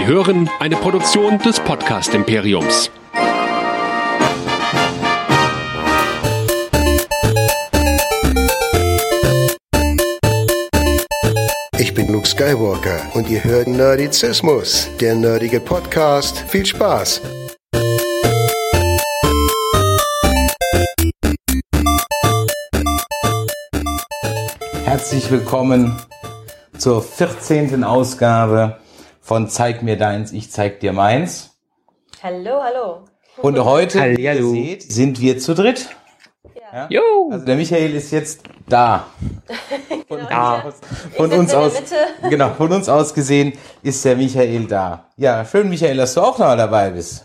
Sie hören eine Produktion des Podcast Imperiums. Ich bin Luke Skywalker und ihr hört Nerdizismus, der nerdige Podcast. Viel Spaß! Herzlich willkommen zur 14. Ausgabe von Zeig mir deins, ich zeig dir meins. Hallo, hallo. Und heute, wie ihr seht, sind wir zu dritt. Ja? Jo. Also der Michael ist jetzt da. Von, Da. von Ich uns aus, genau, von uns aus gesehen ist der Michael da. Ja, schön, Michael, dass du auch noch dabei bist.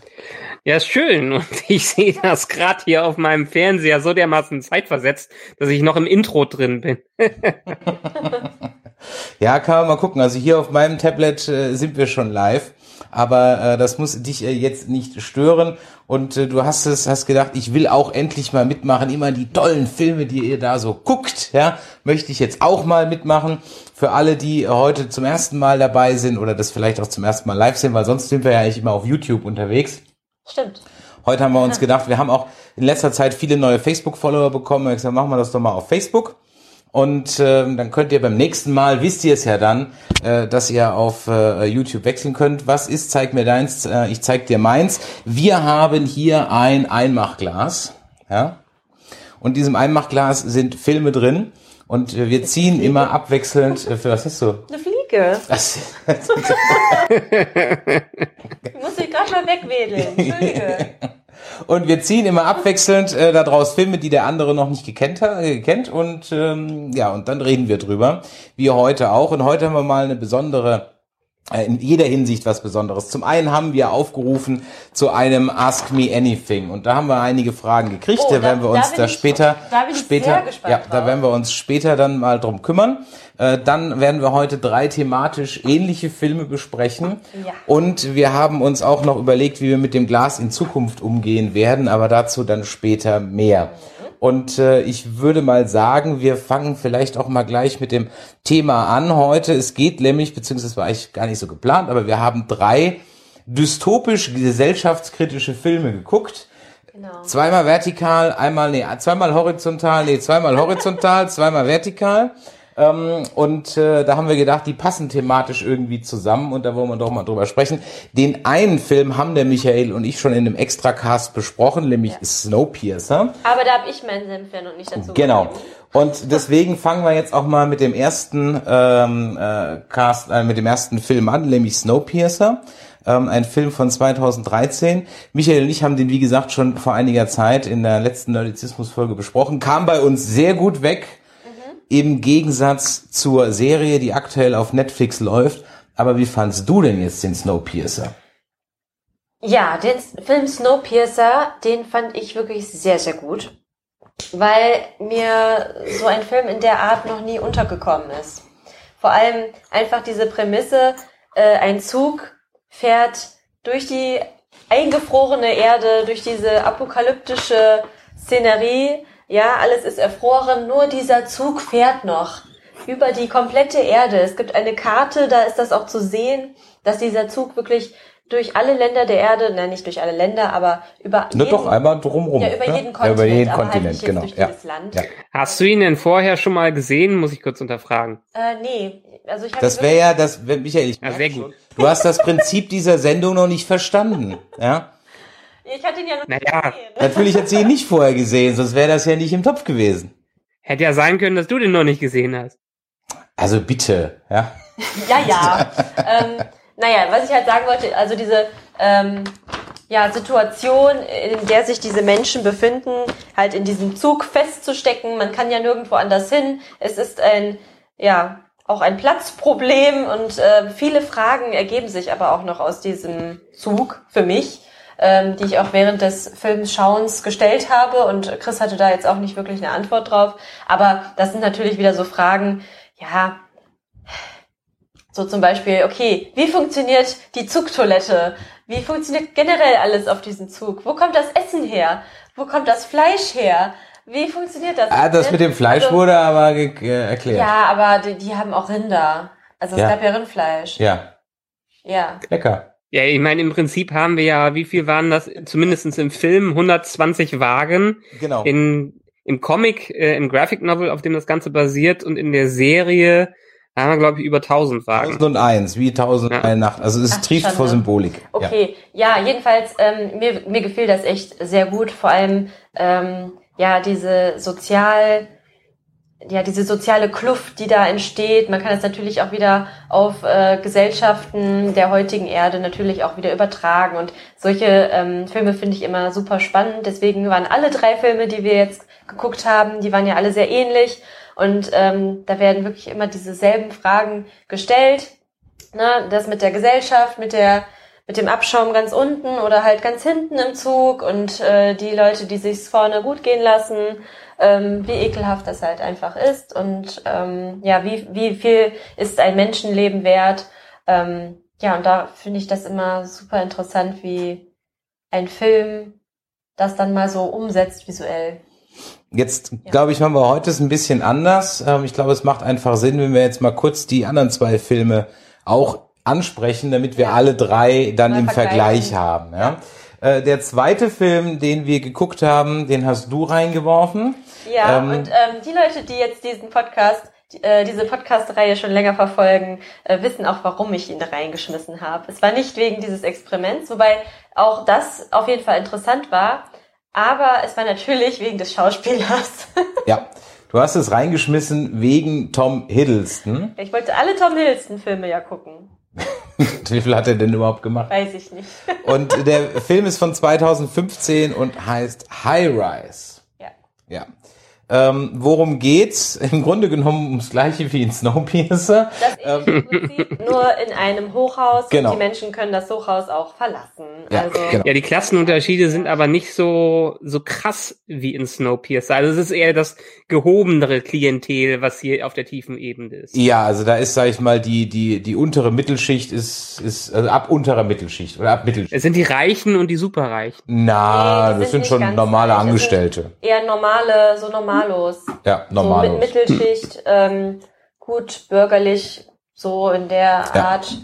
Ja, ist schön. Und ich sehe das gerade hier auf meinem Fernseher so dermaßen zeitversetzt, dass ich noch im Intro drin bin. Ja, kann man mal gucken. Also hier auf meinem Tablet äh, sind wir schon live, aber äh, das muss dich äh, jetzt nicht stören. Und äh, du hast es, hast gedacht, ich will auch endlich mal mitmachen. Immer die tollen Filme, die ihr da so guckt, ja, möchte ich jetzt auch mal mitmachen. Für alle, die heute zum ersten Mal dabei sind oder das vielleicht auch zum ersten Mal live sind, weil sonst sind wir ja eigentlich immer auf YouTube unterwegs. Stimmt. Heute haben wir uns gedacht, wir haben auch in letzter Zeit viele neue Facebook-Follower bekommen. Wir haben gesagt, machen wir das doch mal auf Facebook. Und ähm, dann könnt ihr beim nächsten Mal, wisst ihr es ja dann, äh, dass ihr auf äh, YouTube wechseln könnt. Was ist, zeig mir deins, äh, ich zeig dir meins. Wir haben hier ein Einmachglas. Ja? Und in diesem Einmachglas sind Filme drin. Und wir ziehen immer abwechselnd, äh, für was hast du? Eine Fliege. Das, Ich muss dich gerade mal wegwedeln. Entschuldige. Und wir ziehen immer abwechselnd äh, daraus Filme, die der andere noch nicht gekannt hat, äh, kennt und ähm, ja, und dann reden wir drüber, wie heute auch. Und heute haben wir mal eine besondere in jeder Hinsicht was Besonderes. Zum einen haben wir aufgerufen zu einem Ask Me Anything und da haben wir einige Fragen gekriegt. Oh, da da- werden wir da uns da ich- später, da bin ich später, sehr gespannt ja, da werden wir uns später dann mal drum kümmern. Äh, dann werden wir heute drei thematisch ähnliche Filme besprechen Ja. und wir haben uns auch noch überlegt, wie wir mit dem Glas in Zukunft umgehen werden, aber dazu dann später mehr. Und äh, ich würde mal sagen, wir fangen vielleicht auch mal gleich mit dem Thema an heute. Es geht nämlich, beziehungsweise war eigentlich gar nicht so geplant, aber wir haben drei dystopisch gesellschaftskritische Filme geguckt. Genau. Zweimal vertikal, einmal, nee, zweimal horizontal, nee, zweimal horizontal, zweimal vertikal. Ähm, und äh, da haben wir gedacht, die passen thematisch irgendwie zusammen und da wollen wir doch mal drüber sprechen. Den einen Film haben der Michael und ich schon in einem Extracast besprochen, nämlich Snowpiercer. Aber da habe ich meinen Senf ja noch nicht dazu Genau. gegeben. Und deswegen fangen wir jetzt auch mal mit dem ersten ähm, äh, Cast, äh, mit dem ersten Film an, nämlich Snowpiercer. Ähm, ein Film von 2013. Michael und ich haben den, wie gesagt, schon vor einiger Zeit in der letzten Nerdizismus-Folge besprochen. Kam bei uns sehr gut weg, im Gegensatz zur Serie, die aktuell auf Netflix läuft. Aber wie fandst du denn jetzt den Snowpiercer? Ja, den Film Snowpiercer, den fand ich wirklich sehr, sehr gut. Weil mir so ein Film in der Art noch nie untergekommen ist. Vor allem einfach diese Prämisse, äh, ein Zug fährt durch die eingefrorene Erde, durch diese apokalyptische Szenerie. Ja, alles ist erfroren, nur dieser Zug fährt noch über die komplette Erde. Es gibt eine Karte, da ist das auch zu sehen, dass dieser Zug wirklich durch alle Länder der Erde, nein, nicht durch alle Länder, aber über Ne, jeden, doch, einmal drumrum. ja, über ne? jeden Ja, Kontinent, über jeden halt Kontinent, genau. durch Ja. Ja. Hast du ihn denn vorher schon mal gesehen? Muss ich kurz unterfragen. Äh, nee, also ich habe Das wäre ja das, wenn- Michael, ich Ja, sehr schon, gut. Du hast das Prinzip dieser Sendung noch nicht verstanden. Ja? Ich hatte ihn ja noch Naja. nicht gesehen. Natürlich hat sie ihn nicht vorher gesehen, sonst wäre das ja nicht im Topf gewesen. Hätte ja sein können, dass du den noch nicht gesehen hast. Also bitte, ja. Ja, ja. ähm, naja, was ich halt sagen wollte, also diese ähm, ja, Situation, in der sich diese Menschen befinden, halt in diesem Zug festzustecken. Man kann ja nirgendwo anders hin. Es ist ein, ja, auch ein Platzproblem und äh, viele Fragen ergeben sich aber auch noch aus diesem Zug für mich, ähm, die ich auch während des Filmschauens gestellt habe und Chris hatte da jetzt auch nicht wirklich eine Antwort drauf. Aber das sind natürlich wieder so Fragen, ja, so zum Beispiel, okay, wie funktioniert die Zugtoilette? Wie funktioniert generell alles auf diesem Zug? Wo kommt das Essen her? Wo kommt das Fleisch her? Wie funktioniert das? Ah, das mit dem Fleisch Also- wurde aber erklärt. Ja, aber die, die haben auch Rinder. Also es Ja. gab ja Rindfleisch. ja. Ja. Lecker. Ja, ich meine, im Prinzip haben wir ja, wie viel waren das? Zumindestens im Film 120 Wagen. Genau. In, Im Comic, äh, im Graphic Novel, auf dem das Ganze basiert und in der Serie haben wir, glaube ich, über 1000 Wagen. 1001, wie 1001 Ja. Nacht. Also es Ach, trieft vor Symbolik. Ja. Okay, ja, jedenfalls, ähm, mir, mir gefiel das echt sehr gut. Vor allem, ähm, ja, diese sozial, ja, diese soziale Kluft, die da entsteht. Man kann es natürlich auch wieder auf äh, Gesellschaften der heutigen Erde natürlich auch wieder übertragen. Und solche ähm, Filme finde ich immer super spannend. Deswegen waren alle drei Filme, die wir jetzt geguckt haben, die waren ja alle sehr ähnlich. Und ähm, da werden wirklich immer dieselben Fragen gestellt. Ne? Das mit der Gesellschaft, mit der mit dem Abschaum ganz unten oder halt ganz hinten im Zug und äh, die Leute, die sich's vorne gut gehen lassen, ähm, wie ekelhaft das halt einfach ist und ähm, ja, wie, wie viel ist ein Menschenleben wert. Ähm, ja, und da finde ich das immer super interessant, wie ein Film das dann mal so umsetzt visuell. Jetzt, glaube ich, machen wir heute es ein bisschen anders. Ähm, ich glaube, es macht einfach Sinn, wenn wir jetzt mal kurz die anderen zwei Filme auch ansprechen, damit wir Ja. alle drei dann Mal im Vergleich haben. Ja? Äh, Der zweite Film, den wir geguckt haben, den hast du reingeworfen. Ja, Ähm, und ähm, die Leute, die jetzt diesen Podcast, die, äh, diese Podcast-Reihe schon länger verfolgen, äh, wissen auch, warum ich ihn da reingeschmissen habe. Es war nicht wegen dieses Experiments, wobei auch das auf jeden Fall interessant war, aber es war natürlich wegen des Schauspielers. Ja, du hast es reingeschmissen wegen Tom Hiddleston. ich wollte alle Tom Hiddleston-Filme ja gucken. Wie viel hat er denn überhaupt gemacht? Weiß ich nicht. Und der Film ist von 2015 und heißt High Rise. ja. Ja. Ähm, worum geht's? Im Grunde genommen ums gleiche wie in Snowpiercer. Das ähnliche Prinzip, nur in einem Hochhaus Genau. und die Menschen können das Hochhaus auch verlassen. Ja, also, genau. Ja, die Klassenunterschiede sind aber nicht so, so krass wie in Snowpiercer. Also es ist eher das gehobenere Klientel, was hier auf der tiefen Ebene ist. Ja, also da ist, sag ich mal, die, die, die untere Mittelschicht ist, ist, also ab unterer Mittelschicht oder ab Mittelschicht. Es sind die Reichen und die Superreichen. Na, Nee, das sind sind schon normale Angestellte. eher normale, so normalos. Ja, So normal. mit Mittelschicht, ähm, gut bürgerlich, so in der Ja. Art,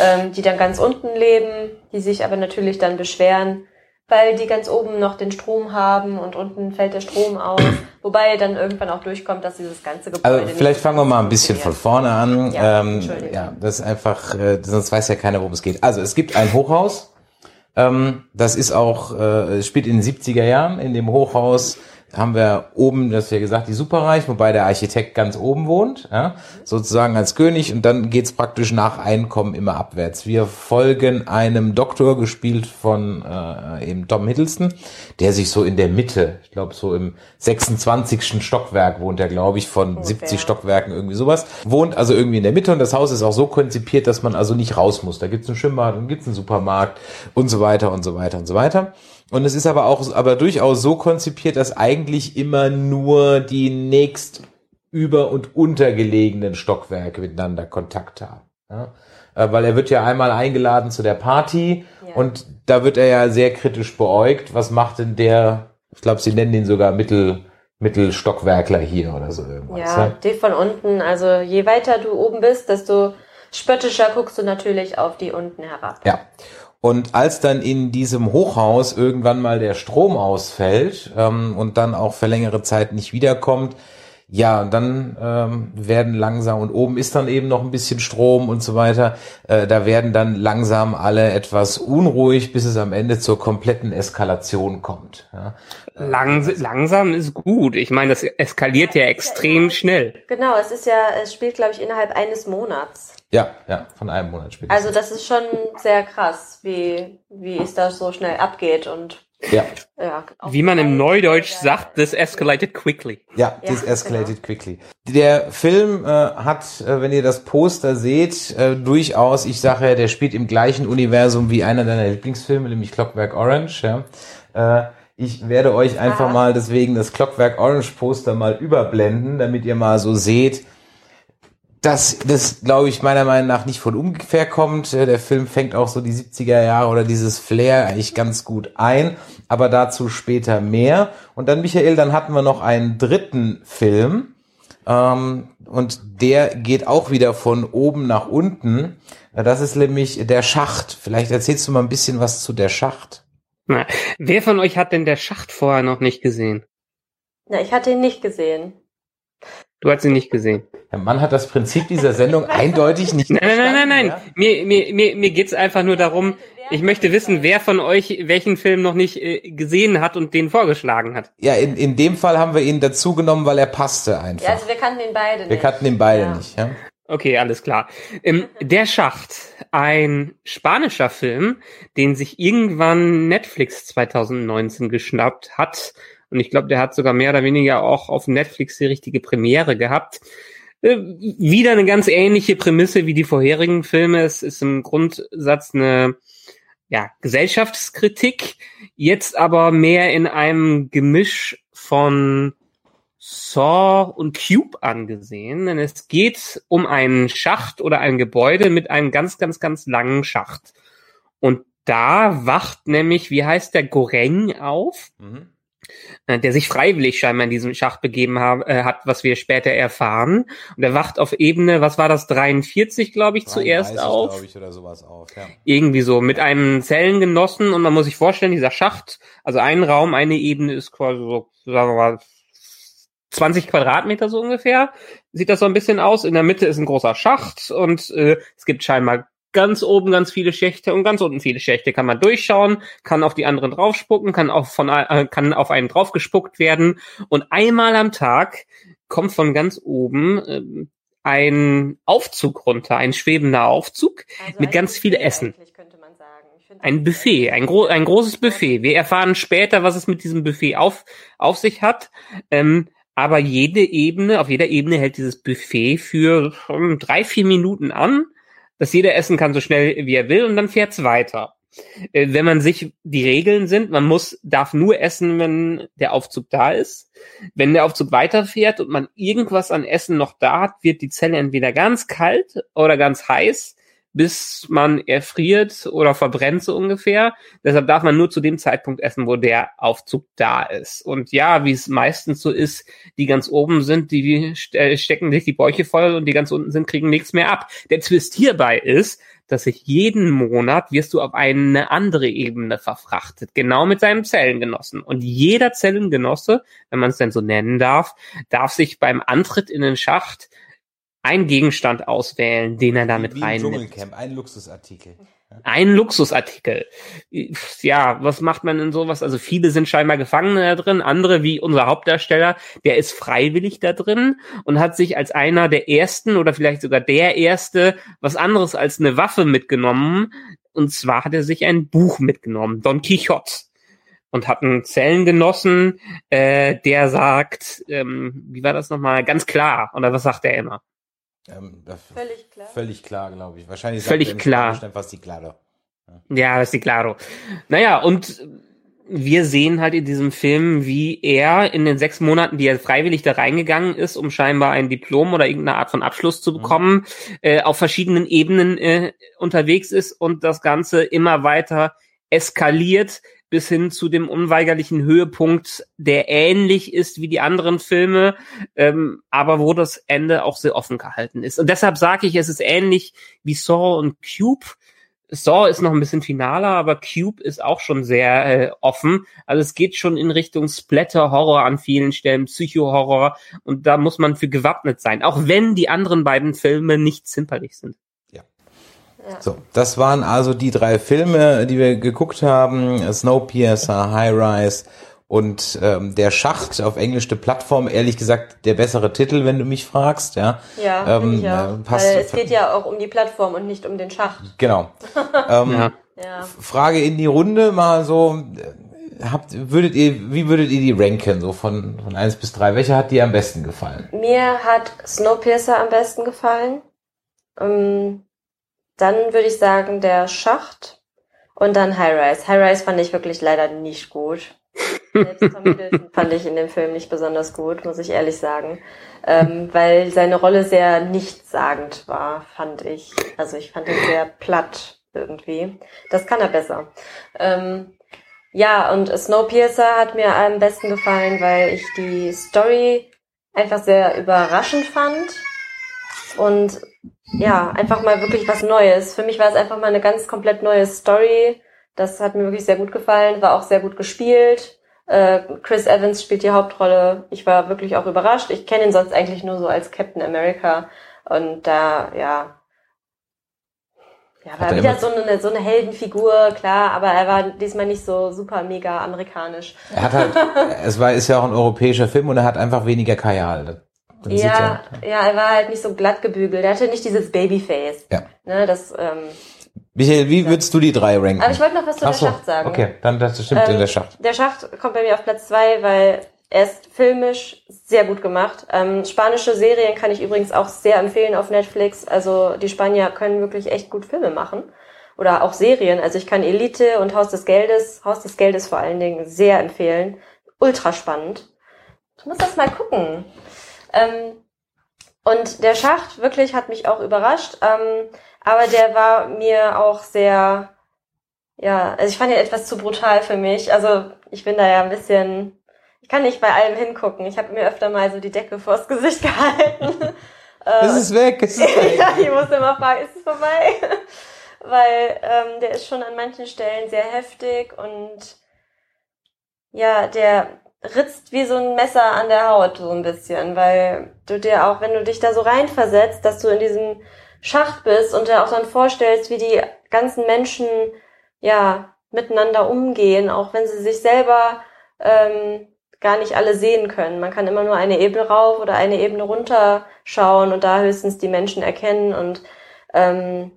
ähm, die dann ganz unten leben, die sich aber natürlich dann beschweren, weil die ganz oben noch den Strom haben und unten fällt der Strom aus. Wobei dann irgendwann auch durchkommt, dass dieses ganze Gebäude. Also vielleicht fangen wir mal ein bisschen von vorne an. Ja, ähm, ja, das ist einfach, äh, sonst weiß ja keiner, worum es geht. Also es gibt ein Hochhaus. Ähm, das ist auch, äh, es spielt in den 70er Jahren. In dem Hochhaus haben wir oben, das ja gesagt, die Superreich, wobei der Architekt ganz oben wohnt, ja, sozusagen als König. Und dann geht's praktisch nach Einkommen immer abwärts. Wir folgen einem Doktor, gespielt von äh, eben Tom Hiddleston, der sich so in der Mitte, ich glaube so im 26. Stockwerk wohnt er, glaube ich, von Ungefähr. 70 Stockwerken irgendwie sowas. Wohnt also irgendwie in der Mitte und das Haus ist auch so konzipiert, dass man also nicht raus muss. Da gibt's ein Schwimmbad und gibt's einen Supermarkt und so weiter und so weiter und so weiter. Und es ist aber auch, aber durchaus so konzipiert, dass eigentlich immer nur die nächst über- und untergelegenen Stockwerke miteinander Kontakt haben. Ja? Äh, Weil er wird ja einmal eingeladen zu der Party Ja. und da wird er ja sehr kritisch beäugt. Was macht denn der, ich glaube, sie nennen ihn sogar Mittel, Mittelstockwerkler hier oder so irgendwas. Ja, die von unten. Also je weiter du oben bist, desto spöttischer guckst du natürlich auf die unten herab. Ja. Und als dann in diesem Hochhaus irgendwann mal der Strom ausfällt ähm, und dann auch für längere Zeit nicht wiederkommt, ja, dann ähm, werden langsam und oben ist dann eben noch ein bisschen Strom und so weiter. Äh, da werden dann langsam alle etwas unruhig, bis es am Ende zur kompletten Eskalation kommt. Ja. Langs langsam ist gut. Ich meine, das eskaliert ja extrem schnell. Genau, es ist ja, es spielt, glaube ich, innerhalb eines Monats. Ja, ja, von einem Monat später. Also das ist schon sehr krass, wie, wie es da so schnell abgeht und ja, ja. Wie man im Neudeutsch sagt, this escalated quickly. Ja, Ja, this escalated quickly. Der Film äh, hat, äh, wenn ihr das Poster seht, äh, durchaus, ich sage ja, der spielt im gleichen Universum wie einer deiner Lieblingsfilme, nämlich Clockwork Orange. Ja. Äh, ich werde euch einfach mal deswegen das Clockwork Orange Poster mal überblenden, damit ihr mal so seht, dass das, glaube ich, meiner Meinung nach nicht von ungefähr kommt. Äh, Der Film fängt auch so die 70er Jahre oder dieses Flair eigentlich ganz gut ein, aber dazu später mehr. Und dann, Michael, dann hatten wir noch einen dritten Film. Ähm, und der geht auch wieder von oben nach unten. Das ist nämlich der Schacht. Vielleicht erzählst du mal ein bisschen was zu der Schacht. Na, wer von euch hat denn der Schacht vorher noch nicht gesehen? Na, ich hatte ihn nicht gesehen. Du hast ihn nicht gesehen. Der Mann hat das Prinzip dieser Sendung eindeutig nicht Nein, nein, nein, nein, nein. Mir, mir, mir, mir geht's einfach nur darum, ich möchte wissen, wer von euch welchen Film noch nicht äh, gesehen hat und den vorgeschlagen hat. Ja, in, in dem Fall haben wir ihn dazu genommen, weil er passte einfach. Ja, also wir kannten ihn beide wir nicht. kannten ihn beide Ja. nicht. Ja? Okay, alles klar. Ähm, der Schacht, ein spanischer Film, den sich irgendwann Netflix 2019 geschnappt hat. Und ich glaube, der hat sogar mehr oder weniger auch auf Netflix die richtige Premiere gehabt. Äh, wieder eine ganz ähnliche Prämisse wie die vorherigen Filme. Es ist im Grundsatz eine ja, Gesellschaftskritik, jetzt aber mehr in einem Gemisch von Saw und Cube angesehen, denn es geht um einen Schacht oder ein Gebäude mit einem ganz, ganz, ganz langen Schacht. Und da wacht nämlich, wie heißt der, Goreng auf, Mhm. Äh, der sich freiwillig scheinbar in diesen Schacht begeben ha äh, hat, was wir später erfahren. Und er wacht auf Ebene, was war das, 43, glaube ich, zuerst 33, auf glaube ich, oder sowas auf. Ja. irgendwie so mit einem Zellengenossen und man muss sich vorstellen, dieser Schacht, also ein Raum, eine Ebene ist quasi so, sagen wir mal, 20 Quadratmeter so ungefähr. Sieht das so ein bisschen aus. In der Mitte ist ein großer Schacht und äh, es gibt scheinbar ganz oben ganz viele Schächte und ganz unten viele Schächte. Kann man durchschauen, kann auf die anderen draufspucken, kann auch von äh, kann auf einen draufgespuckt werden und einmal am Tag kommt von ganz oben ähm, ein Aufzug runter, ein schwebender Aufzug Also mit ganz viel Essen. Ein Buffet, ein, gro ein großes Buffet. Wir erfahren später, was es mit diesem Buffet auf, auf sich hat. Ähm, aber jede Ebene, auf jeder Ebene hält dieses Buffet für ähm, drei, vier Minuten an, dass jeder essen kann so schnell wie er will und dann fährt's weiter. Äh, wenn man sich, die Regeln sind, man muss, darf nur essen, wenn der Aufzug da ist. Wenn der Aufzug weiterfährt und man irgendwas an Essen noch da hat, wird die Zelle entweder ganz kalt oder ganz heiß bis man erfriert oder verbrennt so ungefähr. Deshalb darf man nur zu dem Zeitpunkt essen, wo der Aufzug da ist. Und ja, wie es meistens so ist, die ganz oben sind, die ste- stecken sich die Bäuche voll und die ganz unten sind, kriegen nichts mehr ab. Der Twist hierbei ist, dass sich jeden Monat wirst du auf eine andere Ebene verfrachtet, genau mit seinem Zellengenossen. Und jeder Zellengenosse, wenn man es denn so nennen darf, darf sich beim Antritt in den Schacht einen Gegenstand auswählen, den er damit Wie im reinnimmt. Dschungelcamp, ein Luxusartikel. Ein Luxusartikel. Ja, was macht man in sowas? Also viele sind scheinbar Gefangene da drin, andere wie unser Hauptdarsteller, der ist freiwillig da drin und hat sich als einer der ersten oder vielleicht sogar der erste was anderes als eine Waffe mitgenommen. Und zwar hat er sich ein Buch mitgenommen, Don Quixote. Und hat einen Zellengenossen, äh, der sagt, ähm, wie war das nochmal? Ganz klar. Oder was sagt er immer? Ähm, Völlig klar. Völlig klar, glaube ich. Wahrscheinlich Völlig er klar. Einfach die Klaro. Ja, das ist die Claro. Naja, und wir sehen halt in diesem Film, wie er in den sechs Monaten, die er freiwillig da reingegangen ist, um scheinbar ein Diplom oder irgendeine Art von Abschluss zu bekommen, äh, auf verschiedenen Ebenen äh, unterwegs ist und das Ganze immer weiter eskaliert bis hin zu dem unweigerlichen Höhepunkt, der ähnlich ist wie die anderen Filme, ähm, aber wo das Ende auch sehr offen gehalten ist. Und deshalb sage ich, es ist ähnlich wie Saw und Cube. Saw ist noch ein bisschen finaler, aber Cube ist auch schon sehr äh, offen. Also es geht schon in Richtung Splatter-Horror an vielen Stellen, Psycho-Horror und da muss man für gewappnet sein, auch wenn die anderen beiden Filme nicht zimperlich sind. So, das waren also die drei Filme, die wir geguckt haben. Snowpiercer, High Rise und ähm, Der Schacht auf englische Plattform. Ehrlich gesagt, der bessere Titel, wenn du mich fragst. Ja, Ja, Ähm, ja. äh, passt- Weil es geht ja auch um die Plattform und nicht um den Schacht. genau. ähm, Ja. Ja. Frage in die Runde mal so. äh, Habt, würdet ihr, wie würdet ihr die ranken, so von, von eins bis drei? Welcher hat dir am besten gefallen? Mir hat Snowpiercer am besten gefallen. Ähm, dann würde ich sagen der Schacht und dann High Rise. High Rise fand ich wirklich leider nicht gut. Selbst Tom Hiddleston fand ich in dem Film nicht besonders gut, muss ich ehrlich sagen. Ähm, weil seine Rolle sehr nichtssagend war, fand ich. Also ich fand ihn sehr platt irgendwie. Das kann er besser. Ähm, ja, und Snowpiercer hat mir am besten gefallen, weil ich die Story einfach sehr überraschend fand. und ja, einfach mal wirklich was Neues. Für mich war es einfach mal eine ganz komplett neue Story. Das hat mir wirklich sehr gut gefallen, war auch sehr gut gespielt. Äh, Chris Evans spielt die Hauptrolle. Ich war wirklich auch überrascht. Ich kenne ihn sonst eigentlich nur so als Captain America. Und da, ja, ja, war wieder so eine, so eine Heldenfigur, klar, aber er war diesmal nicht so super mega amerikanisch. Er hat halt, es war, ist ja auch ein europäischer Film und er hat einfach weniger Kajal. Dann ja, ja, er war halt nicht so glatt gebügelt. Er hatte nicht dieses Babyface. Ja. Ne, das, ähm, Michael, wie würdest du die drei ranken? Aber ich wollte noch was zu Ach der Schacht sagen. Okay, dann das stimmt ähm, in der Schacht. Der Schacht kommt bei mir auf Platz zwei, weil er ist filmisch sehr gut gemacht. Ähm, spanische Serien kann ich übrigens auch sehr empfehlen auf Netflix. Also die Spanier können wirklich echt gut Filme machen. Oder auch Serien. Also ich kann Elite und Haus des Geldes, Haus des Geldes vor allen Dingen sehr empfehlen. Ultra spannend. Ich muss das mal gucken. Ähm, und der Schacht wirklich hat mich auch überrascht. Ähm, aber der war mir auch sehr, ja, also ich fand ihn etwas zu brutal für mich. Also ich bin da ja ein bisschen kann nicht bei allem hingucken. Ich habe mir öfter mal so die Decke vors Gesicht gehalten. es ist weg, es ist weg. ja, ich muss immer fragen, ist es vorbei? Weil ähm, der ist schon an manchen Stellen sehr heftig und ja, der ritzt wie so ein Messer an der Haut so ein bisschen, weil du dir auch, wenn du dich da so reinversetzt, dass du in diesem Schacht bist und dir auch dann vorstellst, wie die ganzen Menschen ja miteinander umgehen, auch wenn sie sich selber ähm, gar nicht alle sehen können. Man kann immer nur eine Ebene rauf oder eine Ebene runter schauen und da höchstens die Menschen erkennen und ähm,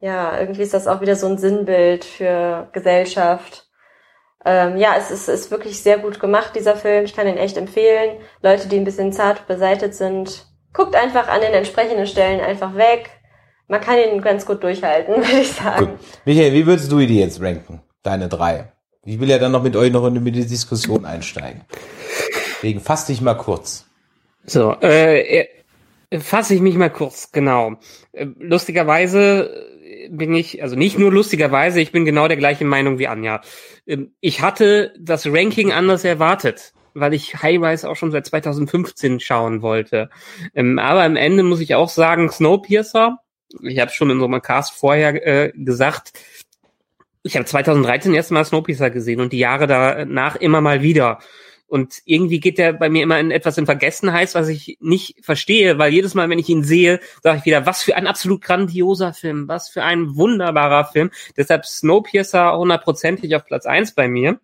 ja, irgendwie ist das auch wieder so ein Sinnbild für Gesellschaft. Ähm, ja, es ist, ist wirklich sehr gut gemacht, dieser Film. Ich kann ihn echt empfehlen. Leute, die ein bisschen zart beseitet sind, guckt einfach an den entsprechenden Stellen einfach weg. Man kann ihn ganz gut durchhalten, würde ich sagen. Gut. Michael, wie würdest du die jetzt ranken? Deine drei? Ich will ja dann noch mit euch noch in die Diskussion einsteigen. Deswegen fass dich mal kurz. So, äh, fasse ich mich mal kurz, genau. Äh, lustigerweise bin ich, also nicht nur lustigerweise, ich bin genau der gleichen Meinung wie Anja. Ähm, ich hatte das Ranking anders erwartet, weil ich High Rise auch schon seit 2015 schauen wollte. Ähm, aber am Ende muss ich auch sagen, Snowpiercer, ich habe schon in so einem Cast vorher äh, gesagt, ich habe 2013 erstmal Snowpiercer gesehen und die Jahre danach immer mal wieder. Und irgendwie geht der bei mir immer in etwas in Vergessenheit, was ich nicht verstehe, weil jedes Mal, wenn ich ihn sehe, sage ich wieder, was für ein absolut grandioser Film, was für ein wunderbarer Film. Deshalb Snowpiercer hundertprozentig auf Platz eins bei mir.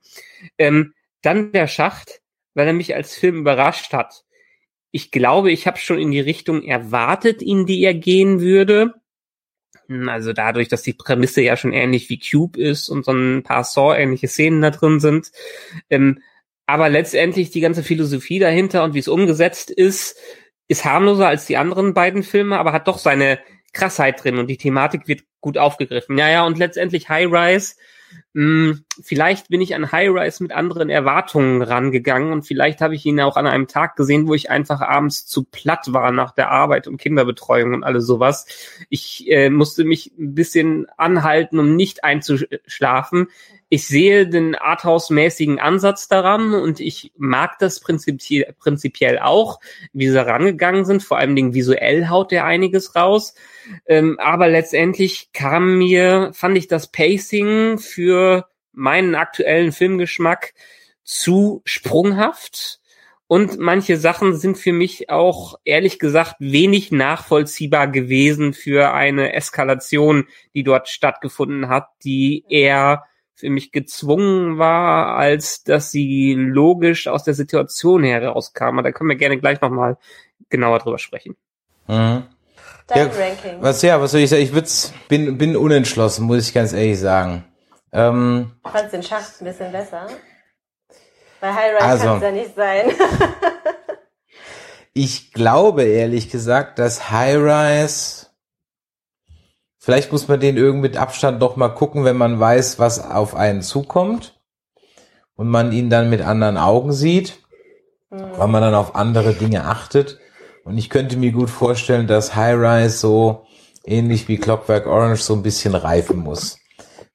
Ähm, dann der Schacht, weil er mich als Film überrascht hat. Ich glaube, ich habe schon in die Richtung erwartet, in die er gehen würde. Also dadurch, dass die Prämisse ja schon ähnlich wie Cube ist und so ein paar Saw-ähnliche Szenen da drin sind. Ähm, aber letztendlich die ganze Philosophie dahinter und wie es umgesetzt ist, ist harmloser als die anderen beiden Filme, aber hat doch seine Krassheit drin und die Thematik wird gut aufgegriffen. Ja, ja, und letztendlich High Rise hm, vielleicht bin ich an High Rise mit anderen Erwartungen rangegangen und vielleicht habe ich ihn auch an einem Tag gesehen, wo ich einfach abends zu platt war nach der Arbeit und Kinderbetreuung und alles sowas. Ich äh, musste mich ein bisschen anhalten, um nicht einzuschlafen ich sehe den Arthouse-mäßigen Ansatz daran und ich mag das prinzipiell, prinzipiell auch, wie sie rangegangen sind. Vor allen Dingen visuell haut der einiges raus. Ähm, aber letztendlich kam mir, fand ich das Pacing für meinen aktuellen Filmgeschmack zu sprunghaft. Und manche Sachen sind für mich auch ehrlich gesagt wenig nachvollziehbar gewesen für eine Eskalation, die dort stattgefunden hat, die eher für mich gezwungen war, als dass sie logisch aus der Situation herauskam. Da können wir gerne gleich nochmal genauer drüber sprechen. Mhm. Dein ja, Ranking. Was ja, was soll ich sagen? Ich würd's, bin, bin unentschlossen, muss ich ganz ehrlich sagen. Ähm, ich fand den Schacht ein bisschen besser. Bei High also, kann es ja nicht sein. ich glaube ehrlich gesagt, dass High Rise Vielleicht muss man den irgendwie mit Abstand doch mal gucken, wenn man weiß, was auf einen zukommt und man ihn dann mit anderen Augen sieht, mhm. weil man dann auf andere Dinge achtet. Und ich könnte mir gut vorstellen, dass High Rise so ähnlich wie Clockwork Orange so ein bisschen reifen muss.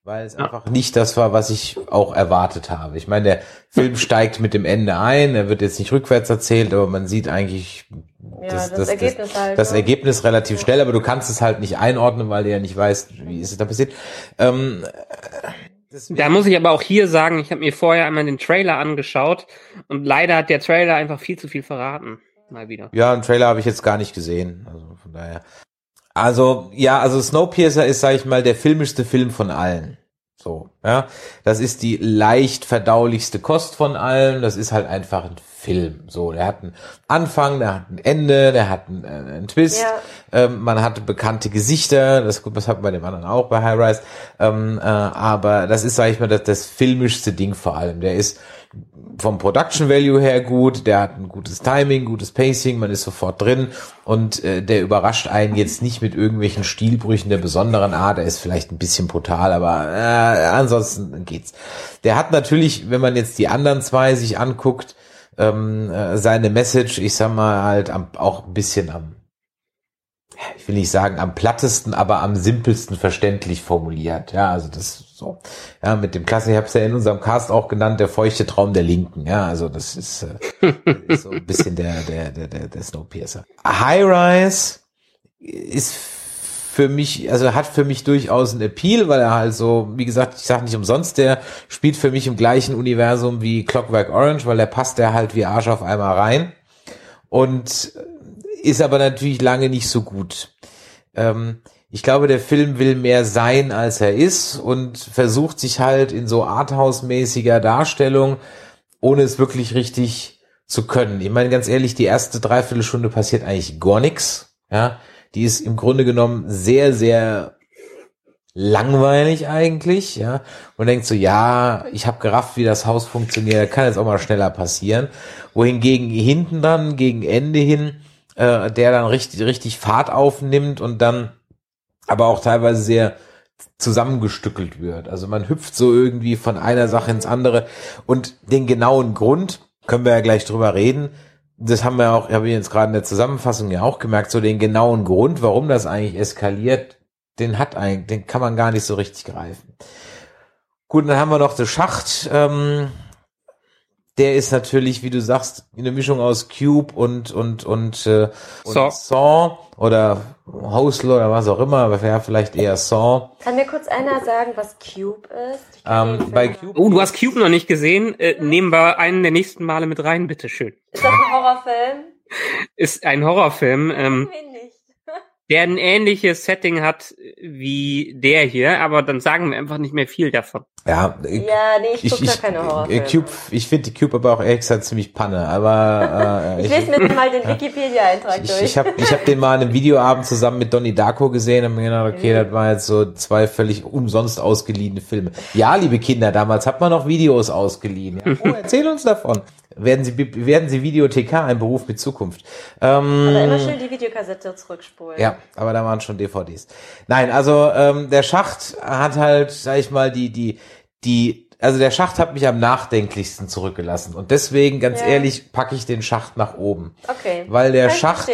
Weil es ja. einfach nicht das war, was ich auch erwartet habe. Ich meine, der Film steigt mit dem Ende ein, er wird jetzt nicht rückwärts erzählt, aber man sieht eigentlich Ja, das, Ergebnis halt. Das ne? Ergebnis relativ schnell, aber du kannst es halt nicht einordnen, weil du ja nicht weißt, wie ist es da passiert. Ähm, Da muss ich aber auch hier sagen, ich habe mir vorher einmal den Trailer angeschaut und leider hat der Trailer einfach viel zu viel verraten. Mal wieder. Ja, einen Trailer habe ich jetzt gar nicht gesehen. Also von daher. Also, ja, also Snowpiercer ist, sag ich mal, der filmischste Film von allen. So, ja. Das ist die leicht verdaulichste Kost von allen. Das ist halt einfach ein Film. So, der hat einen Anfang, der hat ein Ende, der hat einen, äh, einen Twist. Ja. Ähm, man hatte bekannte Gesichter. Das, das hat man bei dem anderen auch bei High Rise. Ähm, äh, aber das ist, sag ich mal, das, das filmischste Ding vor allem. Der ist vom Production Value her gut, der hat ein gutes Timing, gutes Pacing, man ist sofort drin und äh, der überrascht einen jetzt nicht mit irgendwelchen Stilbrüchen der besonderen Art, er ist vielleicht ein bisschen brutal, aber äh, ansonsten geht's. Der hat natürlich, wenn man jetzt die anderen zwei sich anguckt, ähm, äh, seine Message, ich sag mal halt am, auch ein bisschen am ich will nicht sagen am plattesten, aber am simpelsten verständlich formuliert. Ja, also das so. Ja, mit dem Klasse, ich habe es ja in unserem Cast auch genannt, der feuchte Traum der Linken. Ja, also das ist, äh, ist so ein bisschen der der der der, der Snowpiercer. High Rise ist für mich, also hat für mich durchaus einen Appeal, weil er halt so, wie gesagt, ich sage nicht umsonst, der spielt für mich im gleichen Universum wie Clockwork Orange, weil der passt der halt wie Arsch auf einmal rein und ist aber natürlich lange nicht so gut. Ähm, ich glaube, der Film will mehr sein, als er ist und versucht sich halt in so Arthouse-mäßiger Darstellung, ohne es wirklich richtig zu können. Ich meine, ganz ehrlich, die erste Dreiviertelstunde passiert eigentlich gar nichts. Ja, die ist im Grunde genommen sehr, sehr langweilig eigentlich, ja. Und denkt so, ja, ich habe gerafft, wie das Haus funktioniert, kann jetzt auch mal schneller passieren. Wohingegen hinten dann, gegen Ende hin, äh, der dann richtig, richtig Fahrt aufnimmt und dann aber auch teilweise sehr zusammengestückelt wird. Also man hüpft so irgendwie von einer Sache ins andere und den genauen Grund können wir ja gleich drüber reden. Das haben wir auch, habe ich jetzt gerade in der Zusammenfassung ja auch gemerkt, so den genauen Grund, warum das eigentlich eskaliert, den hat eigentlich, den kann man gar nicht so richtig greifen. Gut, dann haben wir noch den Schacht. Ähm, der ist natürlich, wie du sagst, eine Mischung aus Cube und und und, äh, und Saw. Saw oder Hostel oder was auch immer, aber ja, vielleicht eher Saw. Kann mir kurz einer sagen, was Cube ist? Ähm, bei. Cube Oh, du hast Cube noch nicht gesehen. Äh, nehmen wir einen der nächsten Male mit rein, bitteschön. Ist das ein Horrorfilm? Ist ein Horrorfilm, ähm? Der ein ähnliches Setting hat wie der hier, aber dann sagen wir einfach nicht mehr viel davon. Ja, ich, Ja, nee, ich ich, guck da ich, keine äh, Horrorfilme. Cube, ich finde die Cube aber auch ehrlich gesagt ziemlich Panne, aber äh, Ich lese mir mal den Wikipedia-Eintrag ich, durch. ich habe ich hab den mal in einem Videoabend zusammen mit Donnie Darko gesehen und mir gedacht, okay, das war jetzt so zwei völlig umsonst ausgeliehene Filme. Ja, liebe Kinder, damals hat man noch Videos ausgeliehen. Ja. Oh, erzähl uns davon. Werden Sie, werden Sie Videothekar, ein Beruf mit Zukunft. Ähm, Aber immer schön die Videokassette zurückspulen. ja, aber da waren schon DVDs. Nein, also ähm, der Schacht hat halt, sag ich mal, die, die, die, also der Schacht hat mich am nachdenklichsten zurückgelassen. Und deswegen, ganz Ja. ehrlich, packe ich den Schacht nach oben. Okay. Weil der Kann Schacht,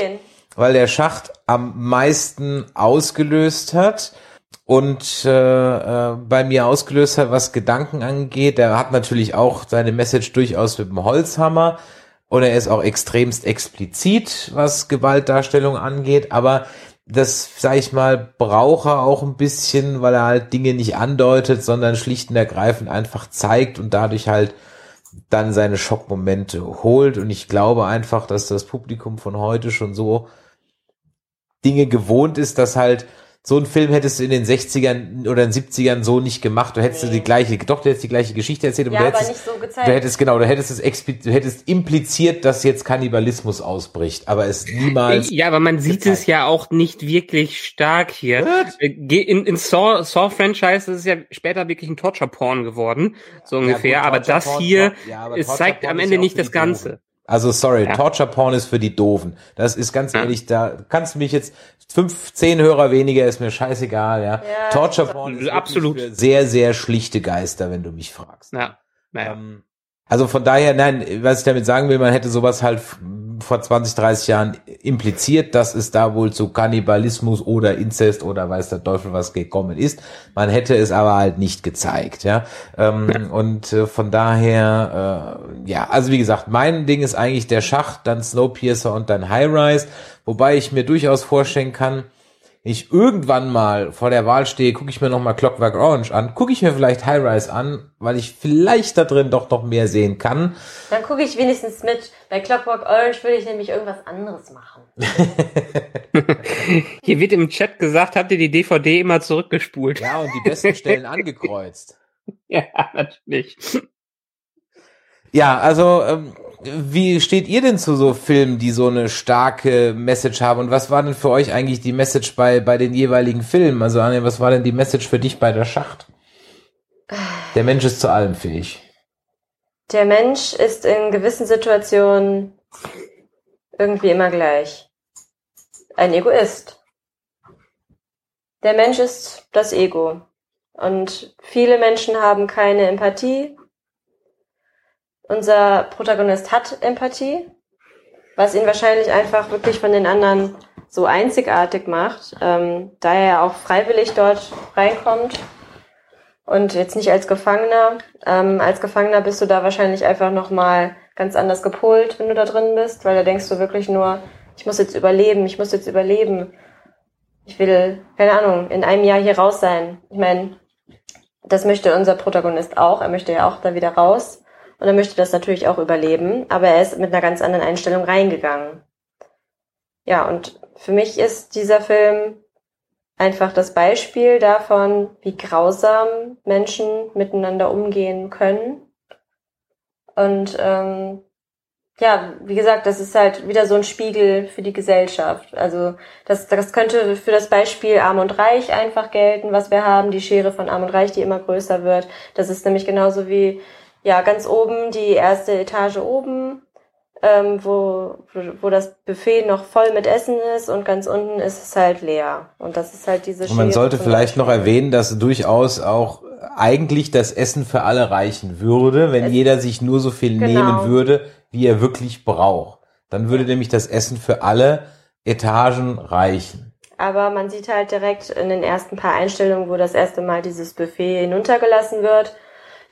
weil der Schacht am meisten ausgelöst hat und äh, äh, bei mir ausgelöst hat, was Gedanken angeht. Der hat natürlich auch seine Message durchaus mit dem Holzhammer und er ist auch extremst explizit, was Gewaltdarstellung angeht, aber das, sag ich mal, braucht er auch ein bisschen, weil er halt Dinge nicht andeutet, sondern schlicht und ergreifend einfach zeigt und dadurch halt dann seine Schockmomente holt. Und ich glaube einfach, dass das Publikum von heute schon so Dinge gewohnt ist, dass halt so ein Film hättest du in den 60ern oder den 70ern so nicht gemacht. Du hättest du Nee. die gleiche, doch, du hättest die gleiche Geschichte erzählt, aber Ja, du aber hättest, nicht so gezeigt. du hättest, genau, du hättest es du hättest impliziert, dass jetzt Kannibalismus ausbricht, aber es niemals. Ja, aber man sieht gezeigt. es ja auch nicht wirklich stark hier. Äh, ge- In, in Saw, Saw Franchise ist es ja später wirklich ein Torture Porn geworden, so ungefähr. gut, aber das hier, ja, aber es zeigt am Ende ja nicht das Ganze. Doofen. Also sorry, Ja. Torture Porn ist für die Doofen. Das ist ganz ehrlich, da kannst du mich jetzt fünf, zehn Hörer weniger, ist mir scheißegal, ja. Ja, Torture Porn ist Absolut. für sehr, sehr schlichte Geister, wenn du mich fragst. Ja, naja. Ähm, also von daher, nein, was ich damit sagen will, man hätte sowas halt vor 20, 30 Jahren impliziert, dass es da wohl zu Kannibalismus oder Inzest oder weiß der Teufel was gekommen ist. Man hätte es aber halt nicht gezeigt, ja. Ähm, und äh, von daher, äh, ja, also wie gesagt, mein Ding ist eigentlich der Schacht, dann Snowpiercer und dann High Rise, wobei ich mir durchaus vorstellen kann, ich irgendwann mal vor der Wahl stehe, gucke ich mir noch mal Clockwork Orange an, gucke ich mir vielleicht High Rise an, weil ich vielleicht da drin doch noch mehr sehen kann. Dann gucke ich wenigstens mit. Bei Clockwork Orange würde ich nämlich irgendwas anderes machen. Hier wird im Chat gesagt, habt ihr die DVD immer zurückgespult? Ja, und die besten Stellen angekreuzt. Ja, natürlich. Ja, also ähm, wie steht ihr denn zu so Filmen, die so eine starke Message haben? Und was war denn für euch eigentlich die Message bei, bei den jeweiligen Filmen? Also Anne, was war denn die Message für dich bei der Schacht? Der Mensch ist zu allem fähig. Der Mensch ist in gewissen Situationen irgendwie immer gleich. Ein Egoist. Der Mensch ist das Ego. Und viele Menschen haben keine Empathie, unser Protagonist hat Empathie, was ihn wahrscheinlich einfach wirklich von den anderen so einzigartig macht, ähm, da er ja auch freiwillig dort reinkommt und jetzt nicht als Gefangener. Ähm, als Gefangener bist du da wahrscheinlich einfach nochmal ganz anders gepolt, wenn du da drin bist, weil da denkst du wirklich nur, ich muss jetzt überleben, ich muss jetzt überleben. Ich will, keine Ahnung, in einem Jahr hier raus sein. Ich meine, das möchte unser Protagonist auch. Er möchte ja auch da wieder raus. Und er möchte das natürlich auch überleben, aber er ist mit einer ganz anderen Einstellung reingegangen. Ja, und für mich ist dieser Film einfach das Beispiel davon, wie grausam Menschen miteinander umgehen können. Und ähm, ja, wie gesagt, das ist halt wieder so ein Spiegel für die Gesellschaft. Also das, das könnte für das Beispiel Arm und Reich einfach gelten, was wir haben, die Schere von Arm und Reich, die immer größer wird. Das ist nämlich genauso wie ja, ganz oben, die erste Etage oben, ähm, wo, wo das Buffet noch voll mit Essen ist und ganz unten ist es halt leer. Und das ist halt diese Und man sollte vielleicht noch erwähnen, dass durchaus auch eigentlich das Essen für alle reichen würde, wenn es, jeder sich nur so viel genau. nehmen würde, wie er wirklich braucht. Dann würde nämlich das Essen für alle Etagen reichen. Aber man sieht halt direkt in den ersten paar Einstellungen, wo das erste Mal dieses Buffet hinuntergelassen wird,